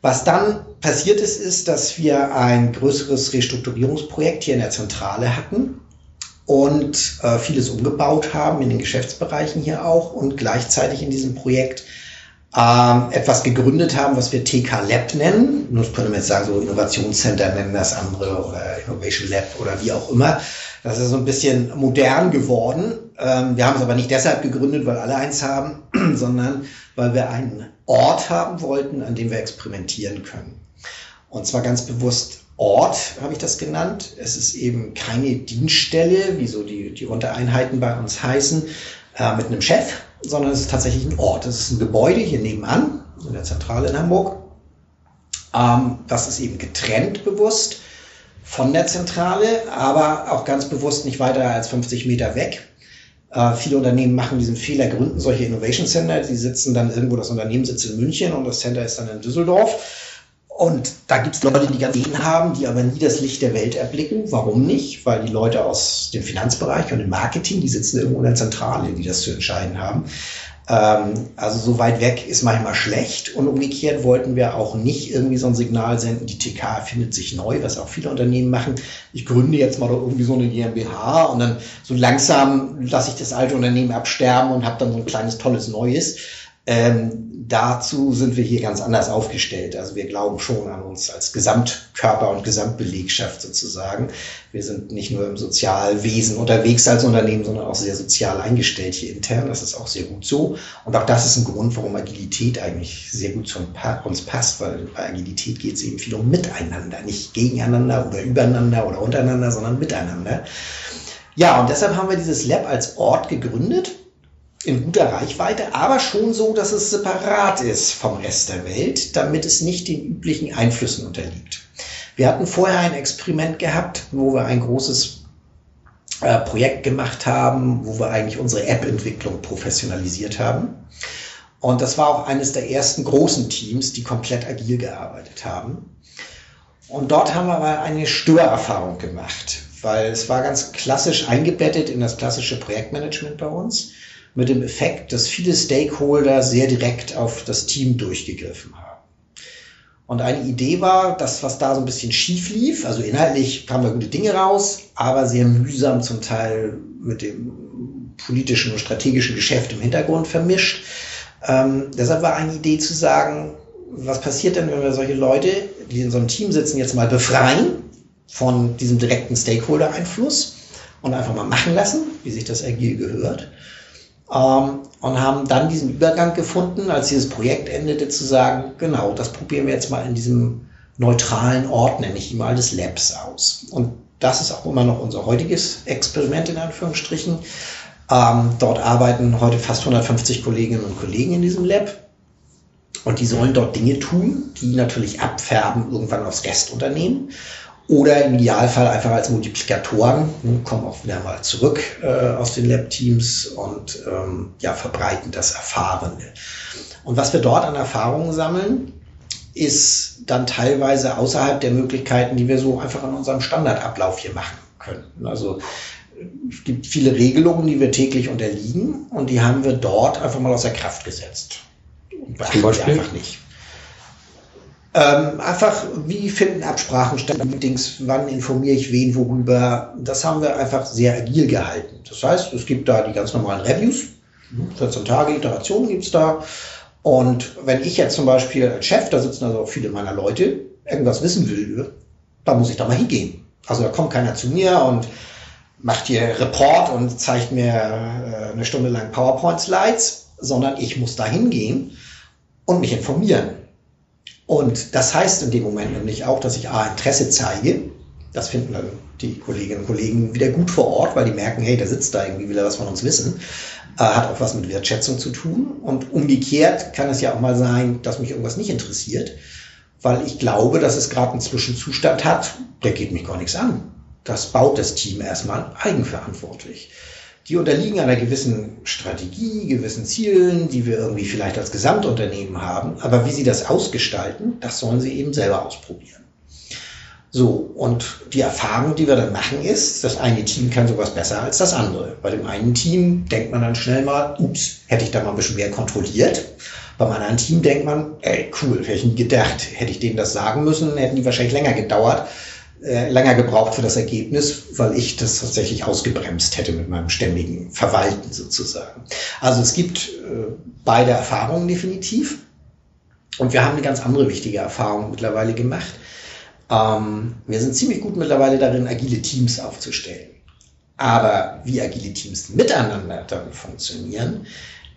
Was dann passiert ist, ist, dass wir ein größeres Restrukturierungsprojekt hier in der Zentrale hatten und äh, vieles umgebaut haben in den Geschäftsbereichen hier auch und gleichzeitig in diesem Projekt ähm, etwas gegründet haben, was wir TK Lab nennen. Das könnte man jetzt sagen, so Innovationscenter nennen das andere oder Innovation Lab oder wie auch immer. Das ist so ein bisschen modern geworden. Ähm, wir haben es aber nicht deshalb gegründet, weil alle eins haben, sondern weil wir einen Ort haben wollten, an dem wir experimentieren können. Und zwar ganz bewusst Ort, habe ich das genannt. Es ist eben keine Dienststelle, wie so die, die Untereinheiten bei uns heißen, äh, mit einem Chef, sondern es ist tatsächlich ein Ort. Es ist ein Gebäude hier nebenan, in der Zentrale in Hamburg. Ähm, das ist eben getrennt bewusst von der Zentrale, aber auch ganz bewusst nicht weiter als 50 Meter weg. Äh, viele Unternehmen machen diesen Fehler, gründen solche Innovation Center. Die sitzen dann irgendwo, das Unternehmen sitzt in München und das Center ist dann in Düsseldorf. Und da gibt es Leute, die ganz Ideen haben, die aber nie das Licht der Welt erblicken. Warum nicht? Weil die Leute aus dem Finanzbereich und dem Marketing, die sitzen irgendwo in der Zentrale, die das zu entscheiden haben. Ähm, also so weit weg ist manchmal schlecht und umgekehrt wollten wir auch nicht irgendwie so ein Signal senden, die TK erfindet sich neu, was auch viele Unternehmen machen. Ich gründe jetzt mal irgendwie so eine GmbH und dann so langsam lasse ich das alte Unternehmen absterben und habe dann so ein kleines tolles Neues. Ähm, dazu sind wir hier ganz anders aufgestellt. Also wir glauben schon an uns als Gesamtkörper und Gesamtbelegschaft sozusagen. Wir sind nicht nur im Sozialwesen unterwegs als Unternehmen, sondern auch sehr sozial eingestellt hier intern. Das ist auch sehr gut so. Und auch das ist ein Grund, warum Agilität eigentlich sehr gut zu uns passt, weil bei Agilität geht es eben viel um Miteinander, nicht gegeneinander oder übereinander oder untereinander, sondern miteinander. Ja, und deshalb haben wir dieses Lab als Ort gegründet in guter Reichweite, aber schon so, dass es separat ist vom Rest der Welt, damit es nicht den üblichen Einflüssen unterliegt. Wir hatten vorher ein Experiment gehabt, wo wir ein großes äh, Projekt gemacht haben, wo wir eigentlich unsere App-Entwicklung professionalisiert haben. Und das war auch eines der ersten großen Teams, die komplett agil gearbeitet haben. Und dort haben wir aber eine Störerfahrung gemacht, weil es war ganz klassisch eingebettet in das klassische Projektmanagement bei uns mit dem Effekt, dass viele Stakeholder sehr direkt auf das Team durchgegriffen haben. Und eine Idee war, dass was da so ein bisschen schief lief, also inhaltlich kamen da gute Dinge raus, aber sehr mühsam zum Teil mit dem politischen und strategischen Geschäft im Hintergrund vermischt. Ähm, deshalb war eine Idee zu sagen, was passiert denn, wenn wir solche Leute, die in so einem Team sitzen, jetzt mal befreien von diesem direkten Stakeholder-Einfluss und einfach mal machen lassen, wie sich das agil gehört ähm, und haben dann diesen Übergang gefunden, als dieses Projekt endete, zu sagen, genau, das probieren wir jetzt mal in diesem neutralen Ort, nenne ich ihn mal, des Labs aus. Und das ist auch immer noch unser heutiges Experiment in Anführungsstrichen. Ähm, dort arbeiten heute fast 150 Kolleginnen und Kollegen in diesem Lab. Und die sollen dort Dinge tun, die natürlich abfärben irgendwann aufs Restunternehmen oder im Idealfall einfach als Multiplikatoren, ne, kommen auch wieder mal zurück äh, aus den Lab-Teams und ähm, ja, verbreiten das Erfahrene. Und was wir dort an Erfahrungen sammeln, ist dann teilweise außerhalb der Möglichkeiten, die wir so einfach in unserem Standardablauf hier machen können. Also es gibt viele Regelungen, die wir täglich unterliegen und die haben wir dort einfach mal außer Kraft gesetzt. Und beachten wir einfach nicht. Ähm, einfach, wie finden Absprachen statt, Meetings, wann informiere ich wen worüber. Das haben wir einfach sehr agil gehalten. Das heißt, es gibt da die ganz normalen Reviews, 14 Tage Iterationen gibt's da. Und wenn ich jetzt zum Beispiel als Chef, da sitzen also auch viele meiner Leute, irgendwas wissen will, dann muss ich da mal hingehen. Also da kommt keiner zu mir und macht hier Report und zeigt mir äh, eine Stunde lang PowerPoint-Slides, sondern ich muss da hingehen und mich informieren. Und das heißt in dem Moment nämlich auch, dass ich A, Interesse zeige. Das finden dann die Kolleginnen und Kollegen wieder gut vor Ort, weil die merken, hey, der sitzt da irgendwie, will er was von uns wissen. Äh, hat auch was mit Wertschätzung zu tun. Und umgekehrt kann es ja auch mal sein, dass mich irgendwas nicht interessiert, weil ich glaube, dass es gerade einen Zwischenzustand hat, der geht mich gar nichts an. Das baut das Team erstmal eigenverantwortlich. Die unterliegen einer gewissen Strategie, gewissen Zielen, die wir irgendwie vielleicht als Gesamtunternehmen haben. Aber wie sie das ausgestalten, das sollen sie eben selber ausprobieren. So, und die Erfahrung, die wir dann machen, ist, das eine Team kann sowas besser als das andere. Bei dem einen Team denkt man dann schnell mal, ups, hätte ich da mal ein bisschen mehr kontrolliert. Beim anderen Team denkt man, ey, cool, hätte ich nie gedacht. Hätte ich denen das sagen müssen, hätten die wahrscheinlich länger gedauert, äh, länger gebraucht für das Ergebnis, weil ich das tatsächlich ausgebremst hätte mit meinem ständigen Verwalten sozusagen. Also es gibt äh, beide Erfahrungen definitiv. Und wir haben eine ganz andere wichtige Erfahrung mittlerweile gemacht ähm, wir sind ziemlich gut mittlerweile darin, agile Teams aufzustellen. Aber wie agile Teams miteinander dann funktionieren,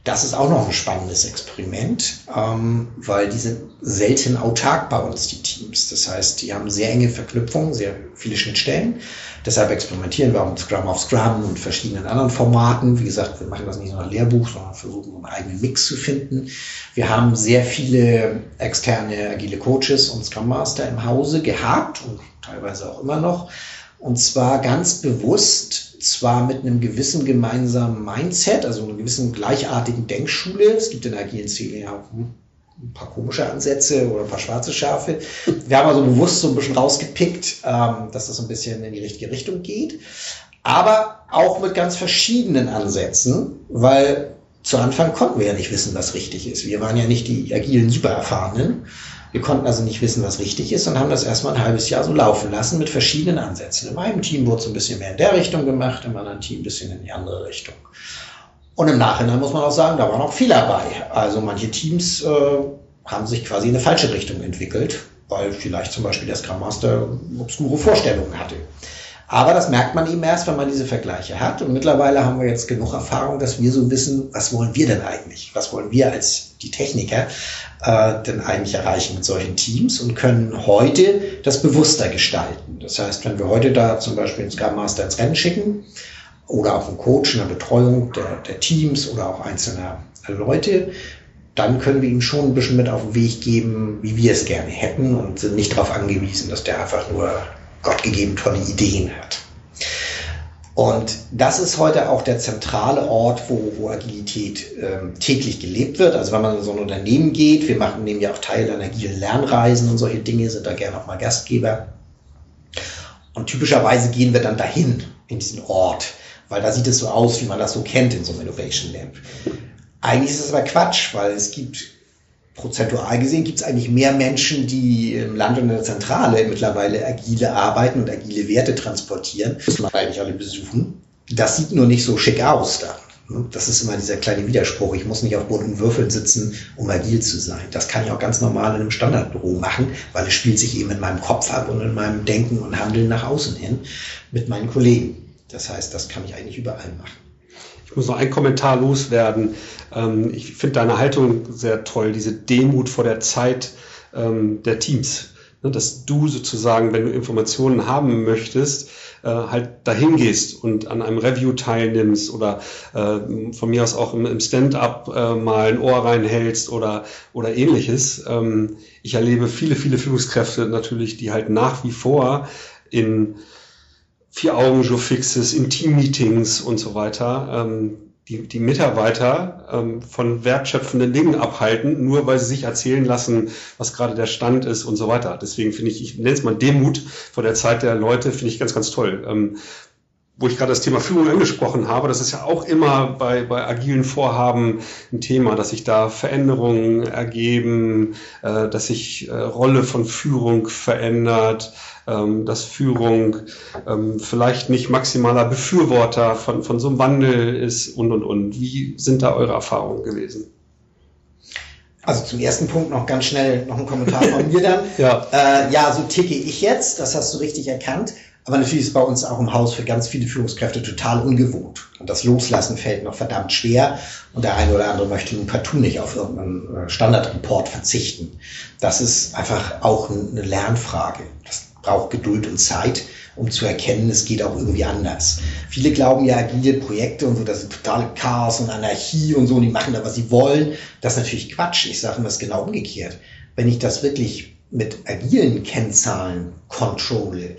das ist auch noch ein spannendes Experiment, ähm, weil die sind selten autark bei uns, die Teams. Das heißt, die haben sehr enge Verknüpfungen, sehr viele Schnittstellen. Deshalb experimentieren wir auch mit Scrum auf Scrum und verschiedenen anderen Formaten. Wie gesagt, wir machen das nicht nur ein Lehrbuch, sondern versuchen, einen eigenen Mix zu finden. Wir haben sehr viele externe agile Coaches und Scrum Master im Hause gehabt und teilweise auch immer noch. Und zwar ganz bewusst zwar mit einem gewissen gemeinsamen Mindset, also einer gewissen gleichartigen Denkschule. Es gibt in agilen Szene ja auch ein paar komische Ansätze oder ein paar schwarze Schafe. Wir haben also bewusst so ein bisschen rausgepickt, ähm, dass das ein bisschen in die richtige Richtung geht. Aber auch mit ganz verschiedenen Ansätzen, weil zu Anfang konnten wir ja nicht wissen, was richtig ist. Wir waren ja nicht die agilen Supererfahrenen. Wir konnten also nicht wissen, was richtig ist und haben das erstmal ein halbes Jahr so laufen lassen mit verschiedenen Ansätzen. In meinem Team wurde es ein bisschen mehr in der Richtung gemacht, im anderen Team ein bisschen in die andere Richtung. Und im Nachhinein muss man auch sagen, da waren auch Fehler bei. Also manche Teams äh, haben sich quasi in eine falsche Richtung entwickelt, weil vielleicht zum Beispiel der Scrum Master obskure Vorstellungen hatte. Aber das merkt man eben erst, wenn man diese Vergleiche hat. Und mittlerweile haben wir jetzt genug Erfahrung, dass wir so wissen, was wollen wir denn eigentlich? Was wollen wir als die Techniker äh, denn eigentlich erreichen mit solchen Teams und können heute das bewusster gestalten. Das heißt, wenn wir heute da zum Beispiel einen Scrum Master ins Rennen schicken oder auch einen Coach in der Betreuung der, der Teams oder auch einzelner Leute, dann können wir ihm schon ein bisschen mit auf den Weg geben, wie wir es gerne hätten und sind nicht darauf angewiesen, dass der einfach nur gottgegeben tolle Ideen hat. Und das ist heute auch der zentrale Ort, wo, wo Agilität ähm, täglich gelebt wird. Also wenn man in so ein Unternehmen geht, wir machen nehmen ja auch Teil an agilen Lernreisen und solche Dinge, sind da gerne auch mal Gastgeber. Und typischerweise gehen wir dann dahin, in diesen Ort, weil da sieht es so aus, wie man das so kennt in so einem Innovation Lab. Eigentlich ist es aber Quatsch, weil es gibt prozentual gesehen gibt es eigentlich mehr Menschen, die im Land und in der Zentrale mittlerweile agile arbeiten und agile Werte transportieren. Das man eigentlich alle besuchen. Das sieht nur nicht so schick aus da. Das ist immer dieser kleine Widerspruch. Ich muss nicht auf bunten Würfeln sitzen, um agil zu sein. Das kann ich auch ganz normal in einem Standardbüro machen, weil es spielt sich eben in meinem Kopf ab und in meinem Denken und Handeln nach außen hin mit meinen Kollegen. Das heißt, das kann ich eigentlich überall machen. Ich muss noch einen Kommentar loswerden. Ähm, ich finde deine Haltung sehr toll, diese Demut vor der Zeit ähm, der Teams. Ne, dass du sozusagen, wenn du Informationen haben möchtest, äh, halt dahin gehst und an einem Review teilnimmst oder äh, von mir aus auch im, Stand-up äh, mal ein Ohr reinhältst oder, oder ähnliches. Ähm, ich erlebe viele, viele Führungskräfte natürlich, die halt nach wie vor in Vier-Augen-Joe-Fixes, in Team-Meetings und so weiter, ähm, die, die Mitarbeiter ähm, von wertschöpfenden Dingen abhalten, nur weil sie sich erzählen lassen, was gerade der Stand ist und so weiter. Deswegen finde ich, ich nenne es mal Demut vor der Zeit der Leute, finde ich ganz, ganz toll. Ähm, wo ich gerade das Thema Führung angesprochen habe, das ist ja auch immer bei, bei agilen Vorhaben ein Thema, dass sich da Veränderungen ergeben, äh, dass sich äh, Rolle von Führung verändert, ähm, dass Führung ähm, vielleicht nicht maximaler Befürworter von, von so einem Wandel ist und, und, und. Wie sind da eure Erfahrungen gewesen? Also zum ersten Punkt noch ganz schnell noch ein Kommentar von mir dann. ja. Äh, ja, so ticke ich jetzt, das hast du richtig erkannt. Aber natürlich ist bei uns auch im Haus für ganz viele Führungskräfte total ungewohnt. Und das Loslassen fällt noch verdammt schwer. Und der eine oder andere möchte nun partout nicht auf irgendeinen äh, Standardreport verzichten. Das ist einfach auch eine Lernfrage. Das braucht Geduld und Zeit, um zu erkennen, es geht auch irgendwie anders. Viele glauben ja, agile Projekte und so, das ist totale Chaos und Anarchie und so, und die machen da, was sie wollen. Das ist natürlich Quatsch. Ich sage immer, es genau umgekehrt. Wenn ich das wirklich mit agilen Kennzahlen controle,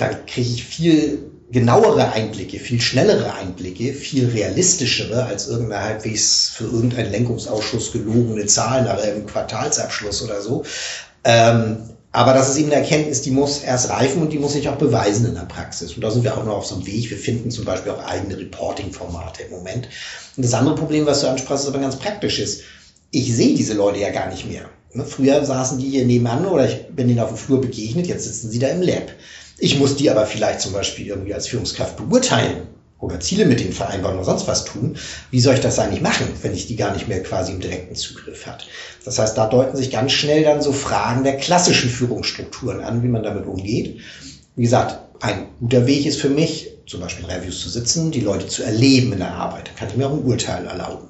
dann kriege ich viel genauere Einblicke, viel schnellere Einblicke, viel realistischere als irgendeine halbwegs für irgendeinen Lenkungsausschuss gelogene Zahl nach einem Quartalsabschluss oder so. Ähm, aber das ist eben eine Erkenntnis, die muss erst reifen und die muss sich auch beweisen in der Praxis. Und da sind wir auch noch auf so einem Weg. Wir finden zum Beispiel auch eigene Reporting-Formate im Moment. Und das andere Problem, was du ansprachst, ist aber ganz praktisch ist. Ich sehe diese Leute ja gar nicht mehr. Ne, früher saßen die hier nebenan oder ich bin ihnen auf dem Flur begegnet, jetzt sitzen sie da im Lab. Ich muss die aber vielleicht zum Beispiel irgendwie als Führungskraft beurteilen oder Ziele mit denen vereinbaren oder sonst was tun. Wie soll ich das eigentlich machen, wenn ich die gar nicht mehr quasi im direkten Zugriff hat? Das heißt, da deuten sich ganz schnell dann so Fragen der klassischen Führungsstrukturen an, wie man damit umgeht. Wie gesagt, ein guter Weg ist für mich, zum Beispiel in Reviews zu sitzen, die Leute zu erleben in der Arbeit. Da kann ich mir auch ein Urteil erlauben.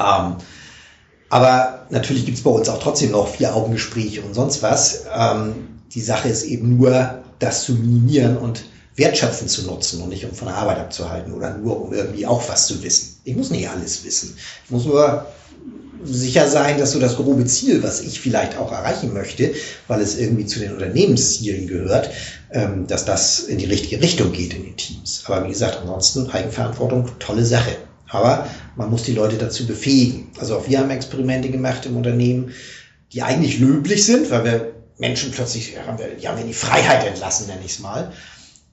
Ähm, aber natürlich gibt es bei uns auch trotzdem noch vier Augengespräche und sonst was. Ähm, die Sache ist eben nur, das zu minimieren und wertschöpfend zu nutzen und nicht um von der Arbeit abzuhalten oder nur um irgendwie auch was zu wissen. Ich muss nicht alles wissen. Ich muss nur sicher sein, dass so das grobe Ziel, was ich vielleicht auch erreichen möchte, weil es irgendwie zu den Unternehmenszielen gehört, ähm, dass das in die richtige Richtung geht in den Teams. Aber wie gesagt, ansonsten Eigenverantwortung, tolle Sache. Aber man muss die Leute dazu befähigen. Also auch wir haben Experimente gemacht im Unternehmen, die eigentlich löblich sind, weil wir Menschen plötzlich haben wir, die haben wir in die Freiheit entlassen, nenne ich es mal.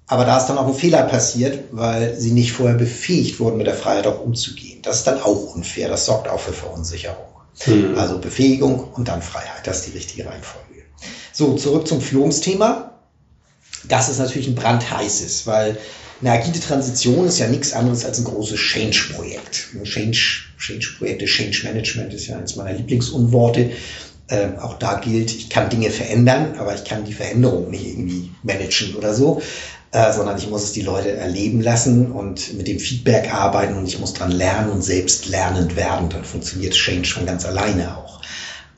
Aber da ist dann auch ein Fehler passiert, weil sie nicht vorher befähigt wurden, mit der Freiheit auch umzugehen. Das ist dann auch unfair. Das sorgt auch für Verunsicherung. Mhm. Also Befähigung und dann Freiheit. Das ist die richtige Reihenfolge. So, zurück zum Führungsthema. Das ist natürlich ein brandheißes, weil eine agile Transition ist ja nichts anderes als ein großes Change-Projekt. Change-Projekte, Change, Change Management ist ja eines meiner Lieblingsunworte. Ähm, auch da gilt, ich kann Dinge verändern, aber ich kann die Veränderung nicht irgendwie managen oder so, äh, sondern ich muss es die Leute erleben lassen und mit dem Feedback arbeiten und ich muss dran lernen und selbst lernend werden. Dann funktioniert Change von ganz alleine auch.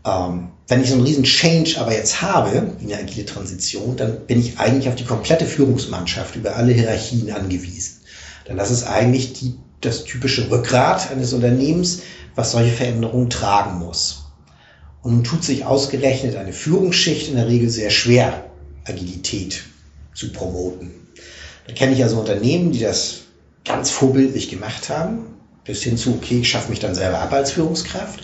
Ähm, wenn ich so einen riesen Change aber jetzt habe, wie eine agile Transition, dann bin ich eigentlich auf die komplette Führungsmannschaft über alle Hierarchien angewiesen. Denn das ist eigentlich die, das typische Rückgrat eines Unternehmens, was solche Veränderungen tragen muss. Und nun tut sich ausgerechnet eine Führungsschicht in der Regel sehr schwer, Agilität zu promoten. Da kenne ich also Unternehmen, die das ganz vorbildlich gemacht haben, bis hin zu, okay, ich schaffe mich dann selber ab als Führungskraft.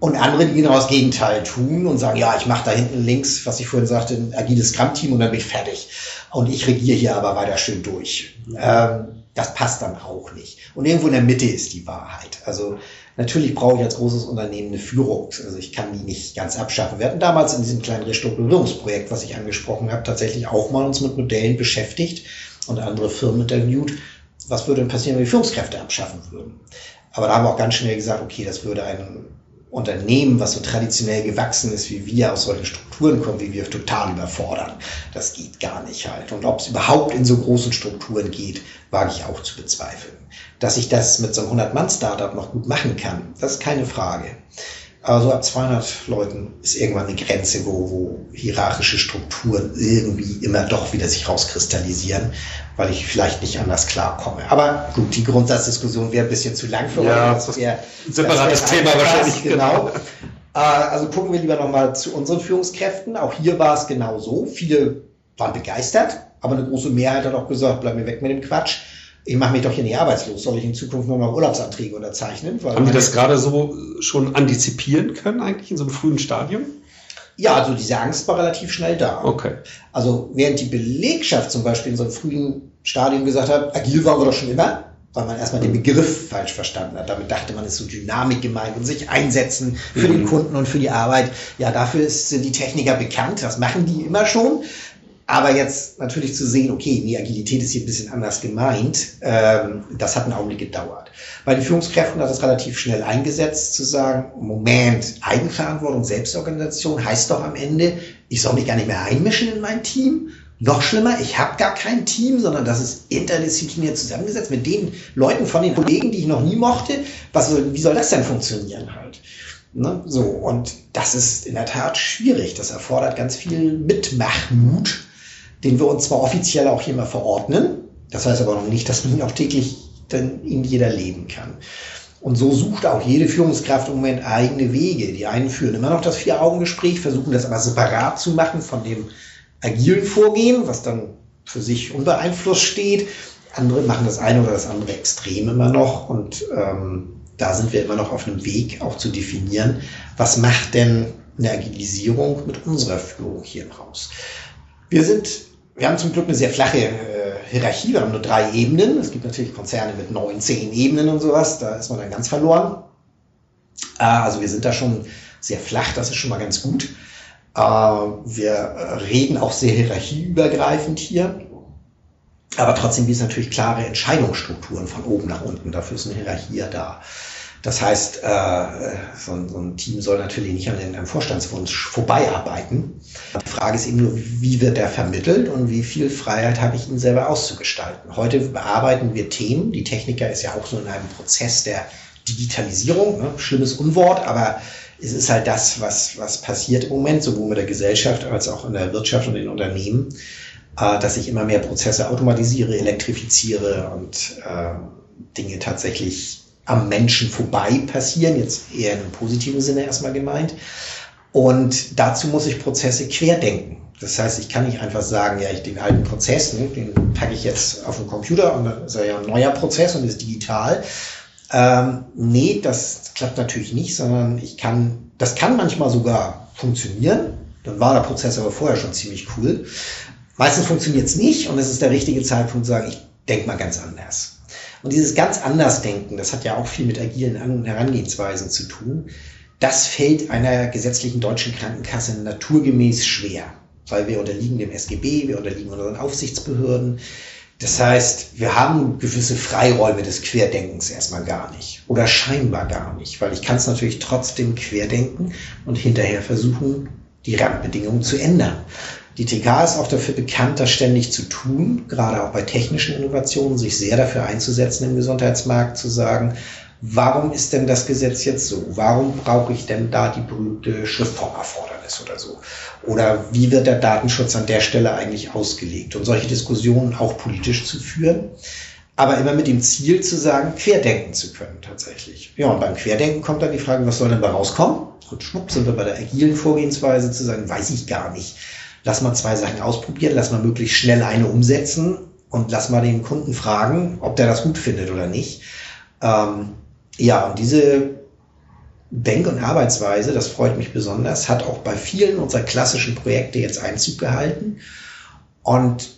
Und andere, die genau das Gegenteil tun und sagen, ja, ich mache da hinten links, was ich vorhin sagte, ein agiles Scrum-Team und dann bin ich fertig. Und ich regiere hier aber weiter schön durch. Ähm, das passt dann auch nicht. Und irgendwo in der Mitte ist die Wahrheit. Also Natürlich brauche ich als großes Unternehmen eine Führung. Also ich kann die nicht ganz abschaffen. Wir hatten damals in diesem kleinen Restrukturierungsprojekt, was ich angesprochen habe, tatsächlich auch mal uns mit Modellen beschäftigt und andere Firmen interviewt. Was würde denn passieren, wenn wir Führungskräfte abschaffen würden? Aber da haben wir auch ganz schnell gesagt, okay, das würde ein Unternehmen, was so traditionell gewachsen ist wie wir, aus solchen Strukturen kommen, wie wir, total überfordern. Das geht gar nicht halt. Und ob es überhaupt in so großen Strukturen geht, wage ich auch zu bezweifeln. Dass ich das mit so einem 100-Mann-Startup noch gut machen kann, das ist keine Frage. Aber so ab 200 Leuten ist irgendwann eine Grenze, wo, wo hierarchische Strukturen irgendwie immer doch wieder sich rauskristallisieren, weil ich vielleicht nicht anders klarkomme. Aber gut, die Grundsatzdiskussion wäre ein bisschen zu lang für ja, uns. Das wäre ein separates das Thema wahrscheinlich. Genau. Äh, also gucken wir lieber nochmal zu unseren Führungskräften. Auch hier war es genau so. Viele waren begeistert, aber eine große Mehrheit hat auch gesagt, bleib mir weg mit dem Quatsch ich mache mich doch hier nicht arbeitslos, soll ich in Zukunft nur noch Urlaubsanträge unterzeichnen? Haben die das gerade so schon antizipieren können, eigentlich in so einem frühen Stadium? Ja, also diese Angst war relativ schnell da. Okay. Also während die Belegschaft zum Beispiel in so einem frühen Stadium gesagt hat, agil waren wir doch schon immer, weil man erstmal den Begriff falsch verstanden hat. Damit dachte man, es ist so Dynamik gemeint und sich einsetzen für mhm. den Kunden und für die Arbeit. Ja, dafür ist, sind die Techniker bekannt, das machen die immer schon. Aber jetzt natürlich zu sehen, okay, die Agilität ist hier ein bisschen anders gemeint, ähm, das hat einen Augenblick gedauert. Bei den Führungskräften hat das relativ schnell eingesetzt, zu sagen, Moment, Eigenverantwortung, Selbstorganisation heißt doch am Ende, ich soll mich gar nicht mehr einmischen in mein Team. Noch schlimmer, ich habe gar kein Team, sondern das ist interdisziplinär zusammengesetzt mit den Leuten von den Kollegen, die ich noch nie mochte. Was, wie soll das denn funktionieren halt? Ne? So, und das ist in der Tat schwierig. Das erfordert ganz viel Mitmachmut den wir uns zwar offiziell auch hier mal verordnen, das heißt aber noch nicht, dass man ihn auch täglich dann in jeder leben kann. Und so sucht auch jede Führungskraft im Moment eigene Wege. Die einen führen immer noch das Vier-Augen-Gespräch, versuchen das aber separat zu machen von dem agilen Vorgehen, was dann für sich unbeeinflusst steht. Andere machen das eine oder das andere extrem immer noch. Und ähm, da sind wir immer noch auf einem Weg, auch zu definieren, was macht denn eine Agilisierung mit unserer Führung hier im Haus. Wir sind wir haben zum Glück eine sehr flache äh, Hierarchie. Wir haben nur drei Ebenen. Es gibt natürlich Konzerne mit neun, zehn Ebenen und sowas. Da ist man dann ganz verloren. Äh, also wir sind da schon sehr flach. Das ist schon mal ganz gut. Äh, wir reden auch sehr hierarchieübergreifend hier. Aber trotzdem gibt es natürlich klare Entscheidungsstrukturen von oben nach unten. Dafür ist eine Hierarchie da. Das heißt, äh, so, ein, Team soll natürlich nicht an einem Vorstandswunsch vorbeiarbeiten. Die Frage ist eben nur, wie wird der vermittelt und wie viel Freiheit habe ich ihn selber auszugestalten. Heute bearbeiten wir Themen. Die Techniker ist ja auch so in einem Prozess der Digitalisierung. Ne? Schlimmes Unwort, aber es ist halt das, was, was passiert im Moment, sowohl mit der Gesellschaft als auch in der Wirtschaft und in den Unternehmen, äh, dass ich immer mehr Prozesse automatisiere, elektrifiziere und äh, Dinge tatsächlich am Menschen vorbei passieren, jetzt eher einem positiven Sinne erstmal gemeint. Und dazu muss ich Prozesse querdenken. Das heißt, ich kann nicht einfach sagen, ja, ich den alten Prozess, ne, den packe ich jetzt auf den Computer und dann ist er ja ein neuer Prozess und ist digital. Ähm, nee, das klappt natürlich nicht, sondern ich kann, das kann manchmal sogar funktionieren. Dann war der Prozess aber vorher schon ziemlich cool. Meistens funktioniert es nicht und es ist der richtige Zeitpunkt zu sagen, ich denke mal ganz anders. Und dieses ganz anders denken, das hat ja auch viel mit agilen Herangehensweisen zu tun, das fällt einer gesetzlichen deutschen Krankenkasse naturgemäß schwer, weil wir unterliegen dem SGB, wir unterliegen unseren Aufsichtsbehörden. Das heißt, wir haben gewisse Freiräume des Querdenkens erstmal gar nicht oder scheinbar gar nicht, weil ich kann es natürlich trotzdem querdenken und hinterher versuchen, die Randbedingungen zu ändern. Die TK ist auch dafür bekannt, das ständig zu tun, gerade auch bei technischen Innovationen, sich sehr dafür einzusetzen im Gesundheitsmarkt, zu sagen, warum ist denn das Gesetz jetzt so? Warum brauche ich denn da die berühmte Schriftformerfordernis oder so? Oder wie wird der Datenschutz an der Stelle eigentlich ausgelegt? Und solche Diskussionen auch politisch zu führen, aber immer mit dem Ziel zu sagen, querdenken zu können tatsächlich. Ja, und beim Querdenken kommt dann die Frage, was soll denn da rauskommen? Und schwupp sind wir bei der agilen Vorgehensweise zu sagen, weiß ich gar nicht lass mal zwei Sachen ausprobieren, lass mal möglichst schnell eine umsetzen und lass mal den Kunden fragen, ob der das gut findet oder nicht. Ähm, ja, und diese Denk- und Arbeitsweise, das freut mich besonders, hat auch bei vielen unserer klassischen Projekte jetzt Einzug gehalten. Und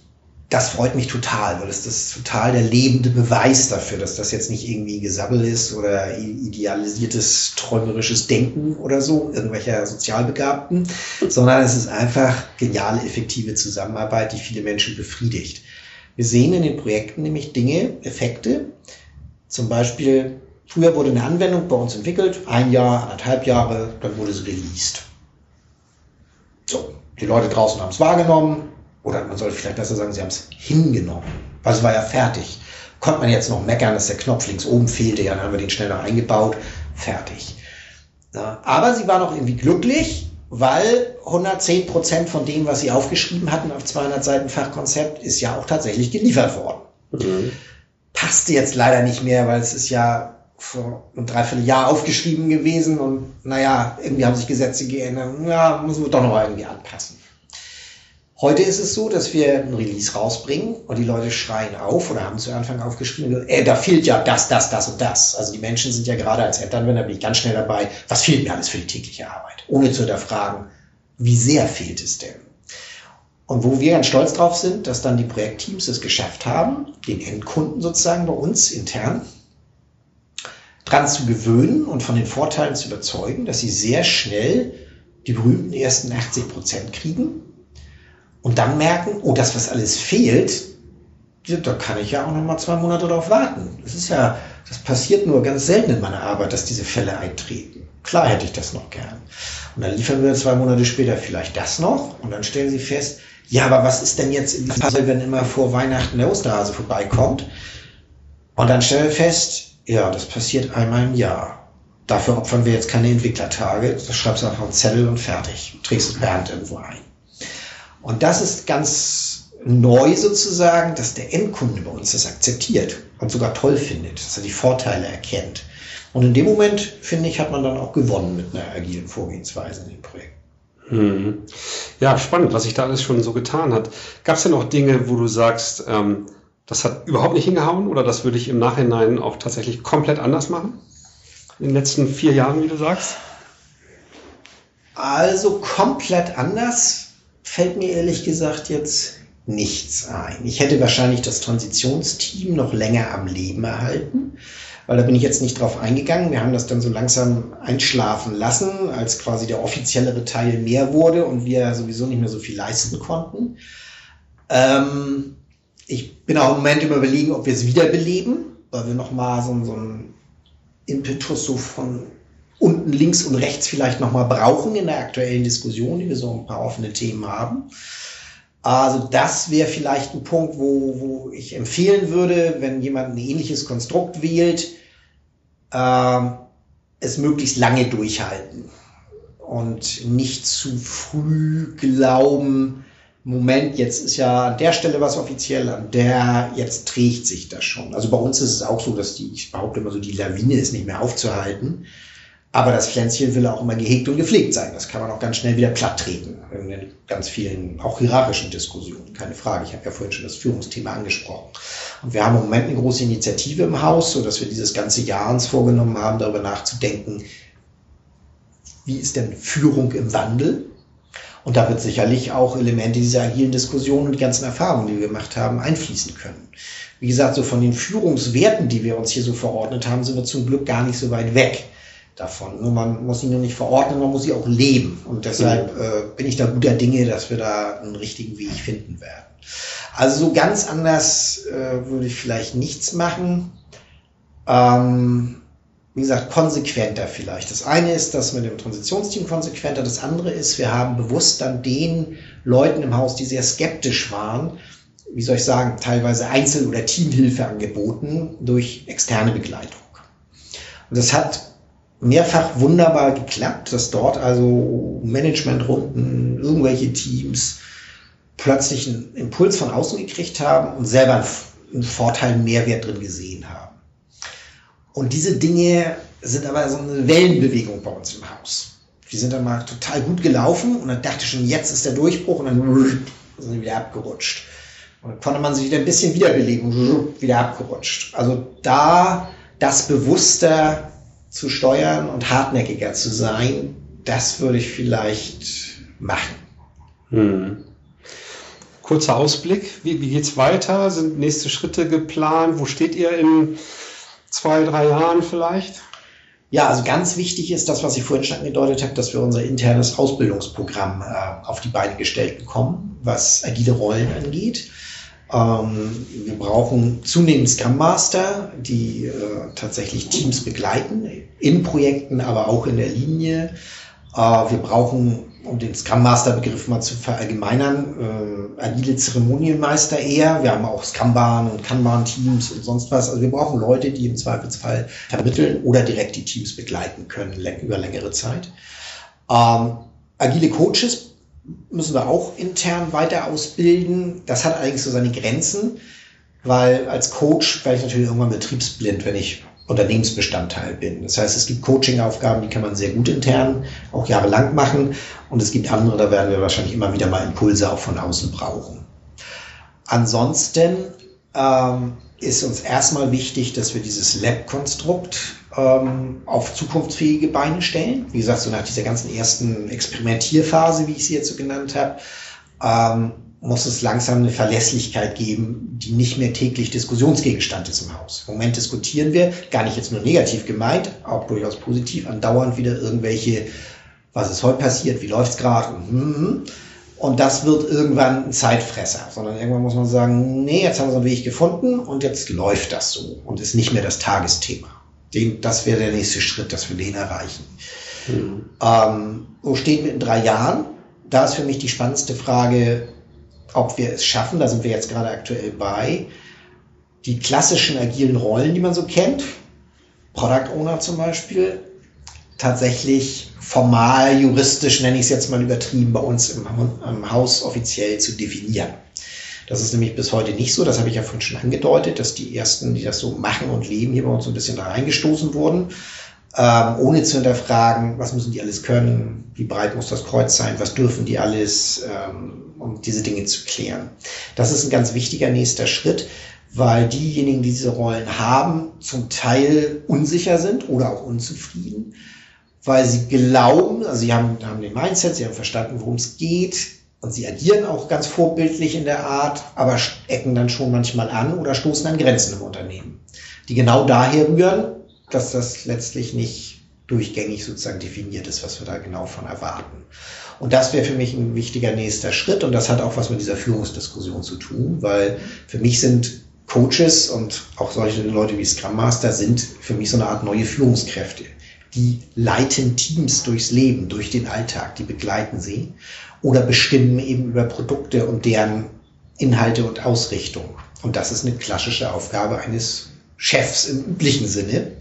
das freut mich total, weil es das total der lebende Beweis dafür, dass das jetzt nicht irgendwie Gesabbel ist oder idealisiertes träumerisches Denken oder so, irgendwelcher Sozialbegabten, sondern es ist einfach geniale, effektive Zusammenarbeit, die viele Menschen befriedigt. Wir sehen in den Projekten nämlich Dinge, Effekte. Zum Beispiel, früher wurde eine Anwendung bei uns entwickelt, ein Jahr, anderthalb Jahre, dann wurde sie released. So, die Leute draußen haben es wahrgenommen, oder man soll vielleicht besser sagen, sie haben es hingenommen. Also war ja fertig. Konnte man jetzt noch meckern, dass der Knopf links oben fehlte, ja, dann haben wir den schnell noch eingebaut. Fertig. Ja, aber sie waren auch irgendwie glücklich, weil 110 Prozent von dem, was sie aufgeschrieben hatten auf 200 Seiten Fachkonzept, ist ja auch tatsächlich geliefert worden. Mhm. Passte jetzt leider nicht mehr, weil es ist ja vor einem Dreivierteljahr aufgeschrieben gewesen und naja, irgendwie haben sich Gesetze geändert. Ja, müssen wir doch noch irgendwie anpassen. Heute ist es so, dass wir ein Release rausbringen und die Leute schreien auf oder haben zu Anfang aufgeschrieben, äh, da fehlt ja das, das, das und das. Also die Menschen sind ja gerade als Endanwender, bin ich ganz schnell dabei, was fehlt mir alles für die tägliche Arbeit? Ohne zu hinterfragen, wie sehr fehlt es denn? Und wo wir ganz stolz drauf sind, dass dann die Projektteams es geschafft haben, den Endkunden sozusagen bei uns intern dran zu gewöhnen und von den Vorteilen zu überzeugen, dass sie sehr schnell die berühmten ersten 80 Prozent kriegen und dann merken, oh, das, was alles fehlt, da kann ich ja auch noch mal zwei Monate darauf warten. Das ist ja, das passiert nur ganz selten in meiner Arbeit, dass diese Fälle eintreten. Klar hätte ich das noch gern. Und dann liefern wir zwei Monate später vielleicht das noch und dann stellen sie fest, ja, aber was ist denn jetzt in diesem Fall, wenn immer vor Weihnachten der Osterhase vorbeikommt? Und dann stellen wir fest, ja, das passiert einmal im Jahr. Dafür opfern wir jetzt keine Entwicklertage. Das schreibst du einfach einen Zettel und fertig. Trägst es Bernd irgendwo ein. Und das ist ganz neu sozusagen, dass der Endkunde bei uns das akzeptiert und sogar toll findet, dass er die Vorteile erkennt. Und in dem Moment, finde ich, hat man dann auch gewonnen mit einer agilen Vorgehensweise in dem Projekt. Hm. Ja, spannend, was sich da alles schon so getan hat. Gab es denn auch Dinge, wo du sagst, ähm, das hat überhaupt nicht hingehauen oder das würde ich im Nachhinein auch tatsächlich komplett anders machen? In den letzten vier Jahren, wie du sagst? Also komplett anders fällt mir ehrlich gesagt jetzt nichts ein. Ich hätte wahrscheinlich das Transitionsteam noch länger am Leben erhalten, weil da bin ich jetzt nicht drauf eingegangen. Wir haben das dann so langsam einschlafen lassen, als quasi der offiziellere Teil mehr wurde und wir sowieso nicht mehr so viel leisten konnten. Ähm, ich bin auch im Moment Überlegen, ob wir es wiederbeleben, weil wir nochmal so, so einen Impetus so von unten links und rechts vielleicht nochmal brauchen in der aktuellen Diskussion, die wir so ein paar offene Themen haben. Also das wäre vielleicht ein Punkt, wo, wo ich empfehlen würde, wenn jemand ein ähnliches Konstrukt wählt, äh, es möglichst lange durchhalten und nicht zu früh glauben, Moment, jetzt ist ja an der Stelle was offiziell, an der, jetzt trägt sich das schon. Also bei uns ist es auch so, dass die, ich behaupte immer so, die Lawine ist nicht mehr aufzuhalten. Aber das Pflänzchen will auch immer gehegt und gepflegt sein. Das kann man auch ganz schnell wieder platt treten. In ganz vielen, auch hierarchischen Diskussionen. Keine Frage. Ich habe ja vorhin schon das Führungsthema angesprochen. Und wir haben im Moment eine große Initiative im Haus, so dass wir dieses ganze Jahr uns vorgenommen haben, darüber nachzudenken, wie ist denn Führung im Wandel? Und da wird sicherlich auch Elemente dieser agilen Diskussion und die ganzen Erfahrungen, die wir gemacht haben, einfließen können. Wie gesagt, so von den Führungswerten, die wir uns hier so verordnet haben, sind wir zum Glück gar nicht so weit weg davon. Nur man muss sie nur nicht verordnen, man muss sie auch leben. Und deshalb mhm. äh, bin ich da guter Dinge, dass wir da einen richtigen Weg finden werden. Also so ganz anders äh, würde ich vielleicht nichts machen. Ähm, wie gesagt, konsequenter vielleicht. Das eine ist das mit dem Transitionsteam konsequenter. Das andere ist, wir haben bewusst dann den Leuten im Haus, die sehr skeptisch waren, wie soll ich sagen, teilweise Einzel- oder Teamhilfe angeboten durch externe Begleitung. Und das hat mehrfach wunderbar geklappt, dass dort also Managementrunden, irgendwelche Teams plötzlich einen Impuls von außen gekriegt haben und selber einen Vorteil, einen Mehrwert drin gesehen haben. Und diese Dinge sind aber so eine Wellenbewegung bei uns im Haus. Die sind dann mal total gut gelaufen und dann dachte ich schon, jetzt ist der Durchbruch und dann sind sie wieder abgerutscht. Und dann konnte man sich wieder ein bisschen wiederbeleben und wieder abgerutscht. Also da das bewusster zu steuern und hartnäckiger zu sein, das würde ich vielleicht machen. Hm. Kurzer Ausblick, wie, wie es weiter? Sind nächste Schritte geplant? Wo steht ihr in zwei, drei Jahren vielleicht? Ja, also ganz wichtig ist das, was ich vorhin schon angedeutet habe, dass wir unser internes Ausbildungsprogramm äh, auf die Beine gestellt bekommen, was agile Rollen angeht. Ähm, wir brauchen zunehmend Scrum Master, die äh, tatsächlich Teams begleiten, in Projekten, aber auch in der Linie. Äh, wir brauchen um den Scrum Master Begriff mal zu verallgemeinern, äh, agile Zeremonienmeister eher. Wir haben auch Scrumban und Kanban Teams und sonst was. Also wir brauchen Leute, die im Zweifelsfall vermitteln oder direkt die Teams begleiten können über längere Zeit. Ähm, agile Coaches müssen wir auch intern weiter ausbilden. Das hat eigentlich so seine Grenzen, weil als Coach werde ich natürlich irgendwann betriebsblind, wenn ich Unternehmensbestandteil bin. Das heißt, es gibt Coaching-Aufgaben, die kann man sehr gut intern auch jahrelang machen. Und es gibt andere, da werden wir wahrscheinlich immer wieder mal Impulse auch von außen brauchen. Ansonsten ähm, ist uns erstmal wichtig, dass wir dieses Lab-Konstrukt ähm, auf zukunftsfähige Beine stellen. Wie gesagt, so nach dieser ganzen ersten Experimentierphase, wie ich sie jetzt so genannt habe, ähm, muss es langsam eine Verlässlichkeit geben, die nicht mehr täglich Diskussionsgegenstand ist im Haus. Im Moment diskutieren wir, gar nicht jetzt nur negativ gemeint, auch durchaus positiv, andauernd wieder irgendwelche, was ist heute passiert, wie läuft's gerade, hm, hm, hm. Und das wird irgendwann ein Zeitfresser, sondern irgendwann muss man sagen, nee, jetzt haben wir so einen Weg gefunden und jetzt läuft das so und ist nicht mehr das Tagesthema. Den, das wäre der nächste Schritt, dass wir den erreichen. Mhm. Ähm, wo stehen wir in drei Jahren? Da ist für mich die spannendste Frage, ob wir es schaffen, da sind wir jetzt gerade aktuell bei, die klassischen agilen Rollen, die man so kennt, Product Owner zum Beispiel, tatsächlich formal, juristisch, nenne ich es jetzt mal übertrieben, bei uns im, im Haus offiziell zu definieren. Das ist nämlich bis heute nicht so. Das habe ich ja vorhin schon angedeutet, dass die ersten, die das so machen und leben, hier bei uns so ein bisschen da reingestoßen wurden, ähm, ohne zu hinterfragen, was müssen die alles können, wie breit muss das Kreuz sein, was dürfen die alles, ähm, um diese Dinge zu klären. Das ist ein ganz wichtiger nächster Schritt, weil diejenigen, die diese Rollen haben, zum Teil unsicher sind oder auch unzufrieden weil sie glauben, also sie haben, haben den Mindset, sie haben verstanden, worum es geht und sie agieren auch ganz vorbildlich in der Art, aber ecken dann schon manchmal an oder stoßen an Grenzen im Unternehmen, die genau daher rühren, dass das letztlich nicht durchgängig sozusagen definiert ist, was wir da genau von erwarten. Und das wäre für mich ein wichtiger nächster Schritt und das hat auch was mit dieser Führungsdiskussion zu tun, weil für mich sind Coaches und auch solche Leute wie Scrum Master sind für mich so eine Art neue Führungskräfte die leiten Teams durchs Leben, durch den Alltag, die begleiten sie oder bestimmen eben über Produkte und deren Inhalte und Ausrichtung. Und das ist eine klassische Aufgabe eines Chefs im üblichen Sinne.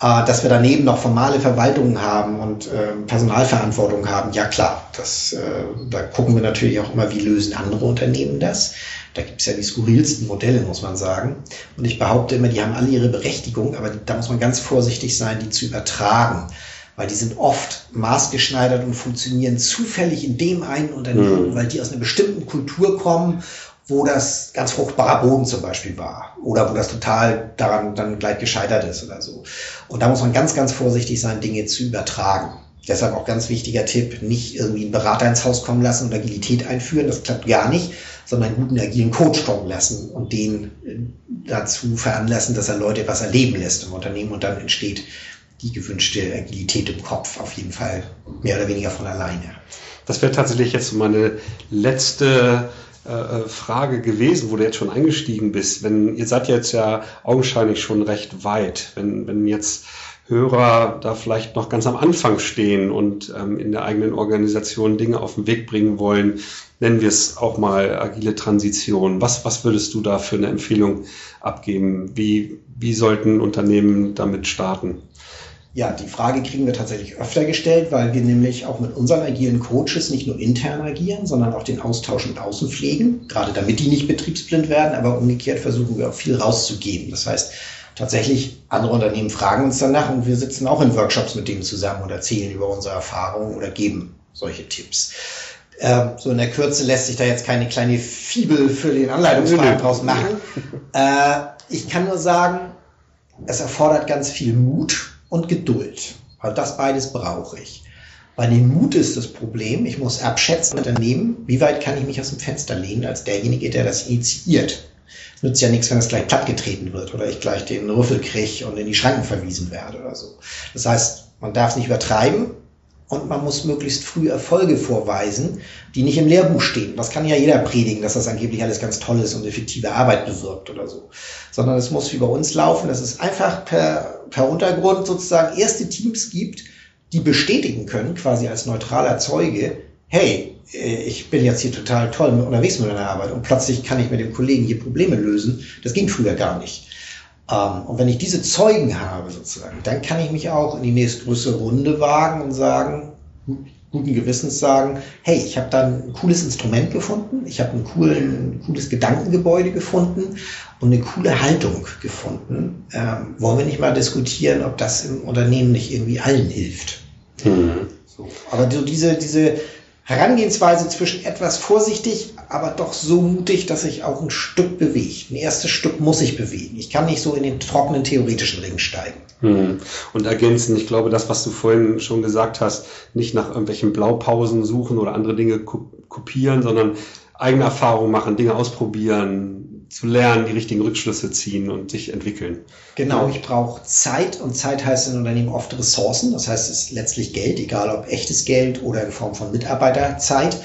Äh, dass wir daneben noch formale Verwaltungen haben und äh, Personalverantwortung haben, ja klar, das, äh, da gucken wir natürlich auch immer, wie lösen andere Unternehmen das. Da gibt es ja die skurrilsten Modelle, muss man sagen. Und ich behaupte immer, die haben alle ihre Berechtigung, aber da muss man ganz vorsichtig sein, die zu übertragen. Weil die sind oft maßgeschneidert und funktionieren zufällig in dem einen Unternehmen, mhm. weil die aus einer bestimmten Kultur kommen, wo das ganz fruchtbarer Boden zum Beispiel war. Oder wo das total daran dann gleich gescheitert ist oder so. Und da muss man ganz, ganz vorsichtig sein, Dinge zu übertragen. Deshalb auch ganz wichtiger Tipp, nicht irgendwie einen Berater ins Haus kommen lassen und Agilität einführen, das klappt gar nicht, sondern einen guten agilen Coach kommen lassen und den äh, dazu veranlassen, dass er Leute was erleben lässt im Unternehmen und dann entsteht die gewünschte Agilität im Kopf auf jeden Fall mehr oder weniger von alleine. Das wäre tatsächlich jetzt meine letzte äh, äh, Frage gewesen, wo du jetzt schon eingestiegen bist. Wenn ihr seid jetzt ja augenscheinlich schon recht weit, wenn, wenn jetzt Hörer da vielleicht noch ganz am Anfang stehen und ähm, in der eigenen Organisation Dinge auf den Weg bringen wollen, nennen wir es auch mal agile Transition. Was, was würdest du da für eine Empfehlung abgeben? Wie, wie sollten Unternehmen damit starten? Ja, die Frage kriegen wir tatsächlich öfter gestellt, weil wir nämlich auch mit unseren agilen Coaches nicht nur intern agieren, sondern auch den Austausch mit außen pflegen, gerade damit die nicht betriebsblind werden, aber umgekehrt versuchen wir auch viel rauszugeben. Das heißt, tatsächlich andere Unternehmen fragen uns danach und wir sitzen auch in Workshops mit denen zusammen und erzählen über unsere Erfahrungen oder geben solche Tipps. Ähm, so in der Kürze lässt sich da jetzt keine kleine Fibel für den Anleitungsfaden draus machen. Äh, ich kann nur sagen, es erfordert ganz viel Mut und Geduld. Weil das beides brauche ich. Bei dem Mut ist das Problem, ich muss abschätzen, Unternehmen, wie weit kann ich mich aus dem Fenster lehnen als derjenige, der das initiiert nützt ja nichts, wenn es gleich plattgetreten wird oder ich gleich den Rüffel kriege und in die Schranken verwiesen werde oder so. Das heißt, man darf es nicht übertreiben und man muss möglichst früh Erfolge vorweisen, die nicht im Lehrbuch stehen. Das kann ja jeder predigen, dass das angeblich alles ganz toll ist und effektive Arbeit bewirkt oder so. Sondern es muss wie bei uns laufen, dass es einfach per, per Untergrund sozusagen erste Teams gibt, die bestätigen können, quasi als neutraler Zeuge, hey, äh, ich bin jetzt hier total toll unterwegs mit meiner Arbeit und plötzlich kann ich mit dem Kollegen hier Probleme lösen. Das ging früher gar nicht. Ähm, und wenn ich diese Zeugen habe sozusagen, dann kann ich mich auch in die nächstgrößere Runde wagen und sagen, guten Gewissens sagen, hey, ich habe da ein cooles Instrument gefunden, ich habe ein, coolen, cooles Gedankengebäude gefunden und eine coole Haltung gefunden. Ähm, wollen wir nicht mal diskutieren, ob das im Unternehmen nicht irgendwie allen hilft? Mhm. So. Aber so diese, diese, Herangehensweise zwischen etwas vorsichtig, aber doch so mutig, dass sich auch ein Stück bewegt. Ein erstes Stück muss ich bewegen. Ich kann nicht so in den trockenen theoretischen Ring steigen. Hm. Und ergänzen, ich glaube, das, was du vorhin schon gesagt hast, nicht nach irgendwelchen Blaupausen suchen oder andere Dinge kopieren, sondern eigene Erfahrungen machen, Dinge ausprobieren, zu lernen, die richtigen Rückschlüsse ziehen und sich entwickeln. Genau, ich brauche Zeit und Zeit heißt in Unternehmen oft Ressourcen. Das heißt, es ist letztlich Geld, egal ob echtes Geld oder in Form von Mitarbeiterzeit.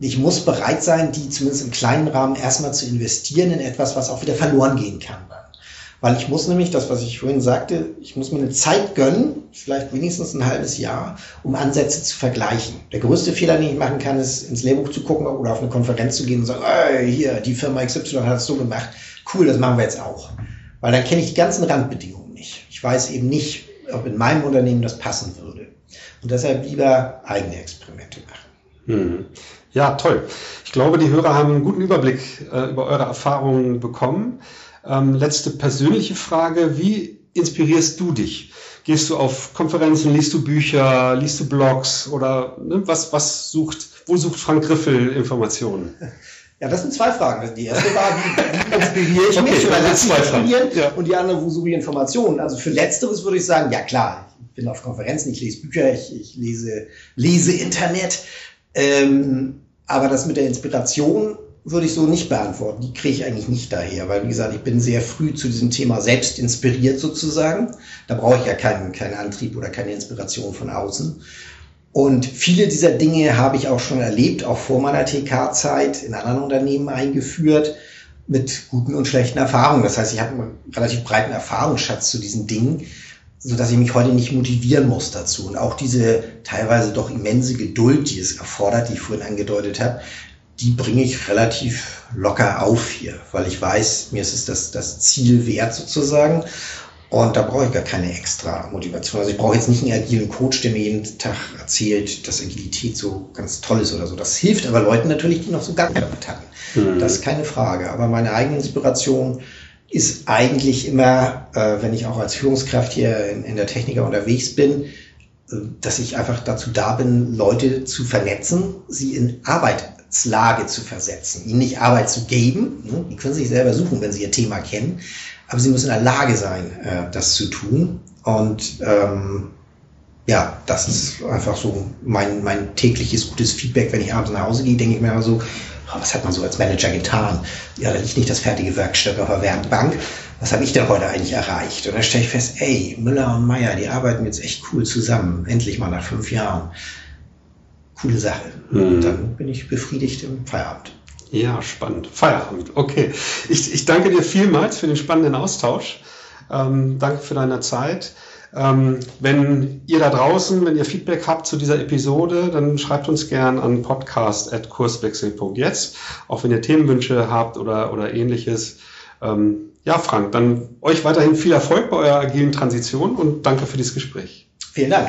Ich muss bereit sein, die zumindest im kleinen Rahmen erstmal zu investieren in etwas, was auch wieder verloren gehen kann. Weil ich muss nämlich, das, was ich vorhin sagte, ich muss mir eine Zeit gönnen, vielleicht wenigstens ein halbes Jahr, um Ansätze zu vergleichen. Der größte Fehler, den ich machen kann, ist ins Lehrbuch zu gucken oder auf eine Konferenz zu gehen und sagen, hey, hier, die Firma XY hat es so gemacht, cool, das machen wir jetzt auch. Weil dann kenne ich die ganzen Randbedingungen nicht. Ich weiß eben nicht, ob in meinem Unternehmen das passen würde. Und deshalb lieber eigene Experimente machen. Hm. Ja, toll. Ich glaube, die Hörer haben einen guten Überblick äh, über eure Erfahrungen bekommen. Ähm, letzte persönliche Frage. Wie inspirierst du dich? Gehst du auf Konferenzen, liest du Bücher, liest du Blogs oder ne, was, was sucht, wo sucht Frank Griffel Informationen? Ja, das sind zwei Fragen. Die erste war, wie, inspiriere ich mich? Okay, oder zwei Fragen. Ja. Und die andere, wo suche ich Informationen? Also für Letzteres würde ich sagen, ja klar, ich bin auf Konferenzen, ich lese Bücher, ich, ich lese, lese Internet. Ähm, aber das mit der Inspiration würde ich so nicht beantworten. Die kriege ich eigentlich nicht daher, weil wie gesagt, ich bin sehr früh zu diesem Thema selbst inspiriert sozusagen. Da brauche ich ja keinen, keinen Antrieb oder keine Inspiration von außen. Und viele dieser Dinge habe ich auch schon erlebt, auch vor meiner TK-Zeit in anderen Unternehmen eingeführt, mit guten und schlechten Erfahrungen. Das heißt, ich habe einen relativ breiten Erfahrungsschatz zu diesen Dingen, so dass ich mich heute nicht motivieren muss dazu. Und auch diese teilweise doch immense Geduld, die es erfordert, die ich vorhin angedeutet habe, die bringe ich relativ locker auf hier, weil ich weiß, mir ist es das, das Ziel wert sozusagen. Und da brauche ich gar keine extra Motivation. Also ich brauche jetzt nicht einen agilen Coach, der mir jeden Tag erzählt, dass Agilität so ganz toll ist oder so. Das hilft aber Leuten natürlich, die noch so gar nicht damit hatten. Mhm. Das ist keine Frage. Aber meine eigene Inspiration ist eigentlich immer, äh, wenn ich auch als Führungskraft hier in, in der Techniker unterwegs bin, äh, dass ich einfach dazu da bin, Leute zu vernetzen, sie in Arbeit Arbeitslage zu versetzen, ihnen nicht Arbeit zu geben. Ne? Die können sich selber suchen, wenn sie ihr Thema kennen, aber sie müssen in der Lage sein, äh, das zu tun. Und ähm, ja, das ist einfach so mein, mein tägliches gutes Feedback. Wenn ich abends nach Hause gehe, denke ich mir immer so, oh, was hat man so als Manager getan? Ja, da liegt nicht das fertige Werkstück auf der Werkbank. Was habe ich denn heute eigentlich erreicht? Und dann stelle ich fest, ey, Müller und Meyer, die arbeiten jetzt echt cool zusammen. Endlich mal nach fünf Jahren coole Sache. Mhm. Dann bin ich befriedigt im Feierabend. Ja, spannend. Feierabend. Okay. Ich, ich danke dir vielmals für den spannenden Austausch. Ähm, danke für deine Zeit. Ähm, wenn ihr da draußen, wenn ihr Feedback habt zu dieser Episode, dann schreibt uns gern an podcast.kurswechsel.jetzt. Auch wenn ihr Themenwünsche habt oder, oder ähnliches. Ähm, ja, Frank, dann euch weiterhin viel Erfolg bei eurer agilen Transition und danke für dieses Gespräch. Vielen Dank.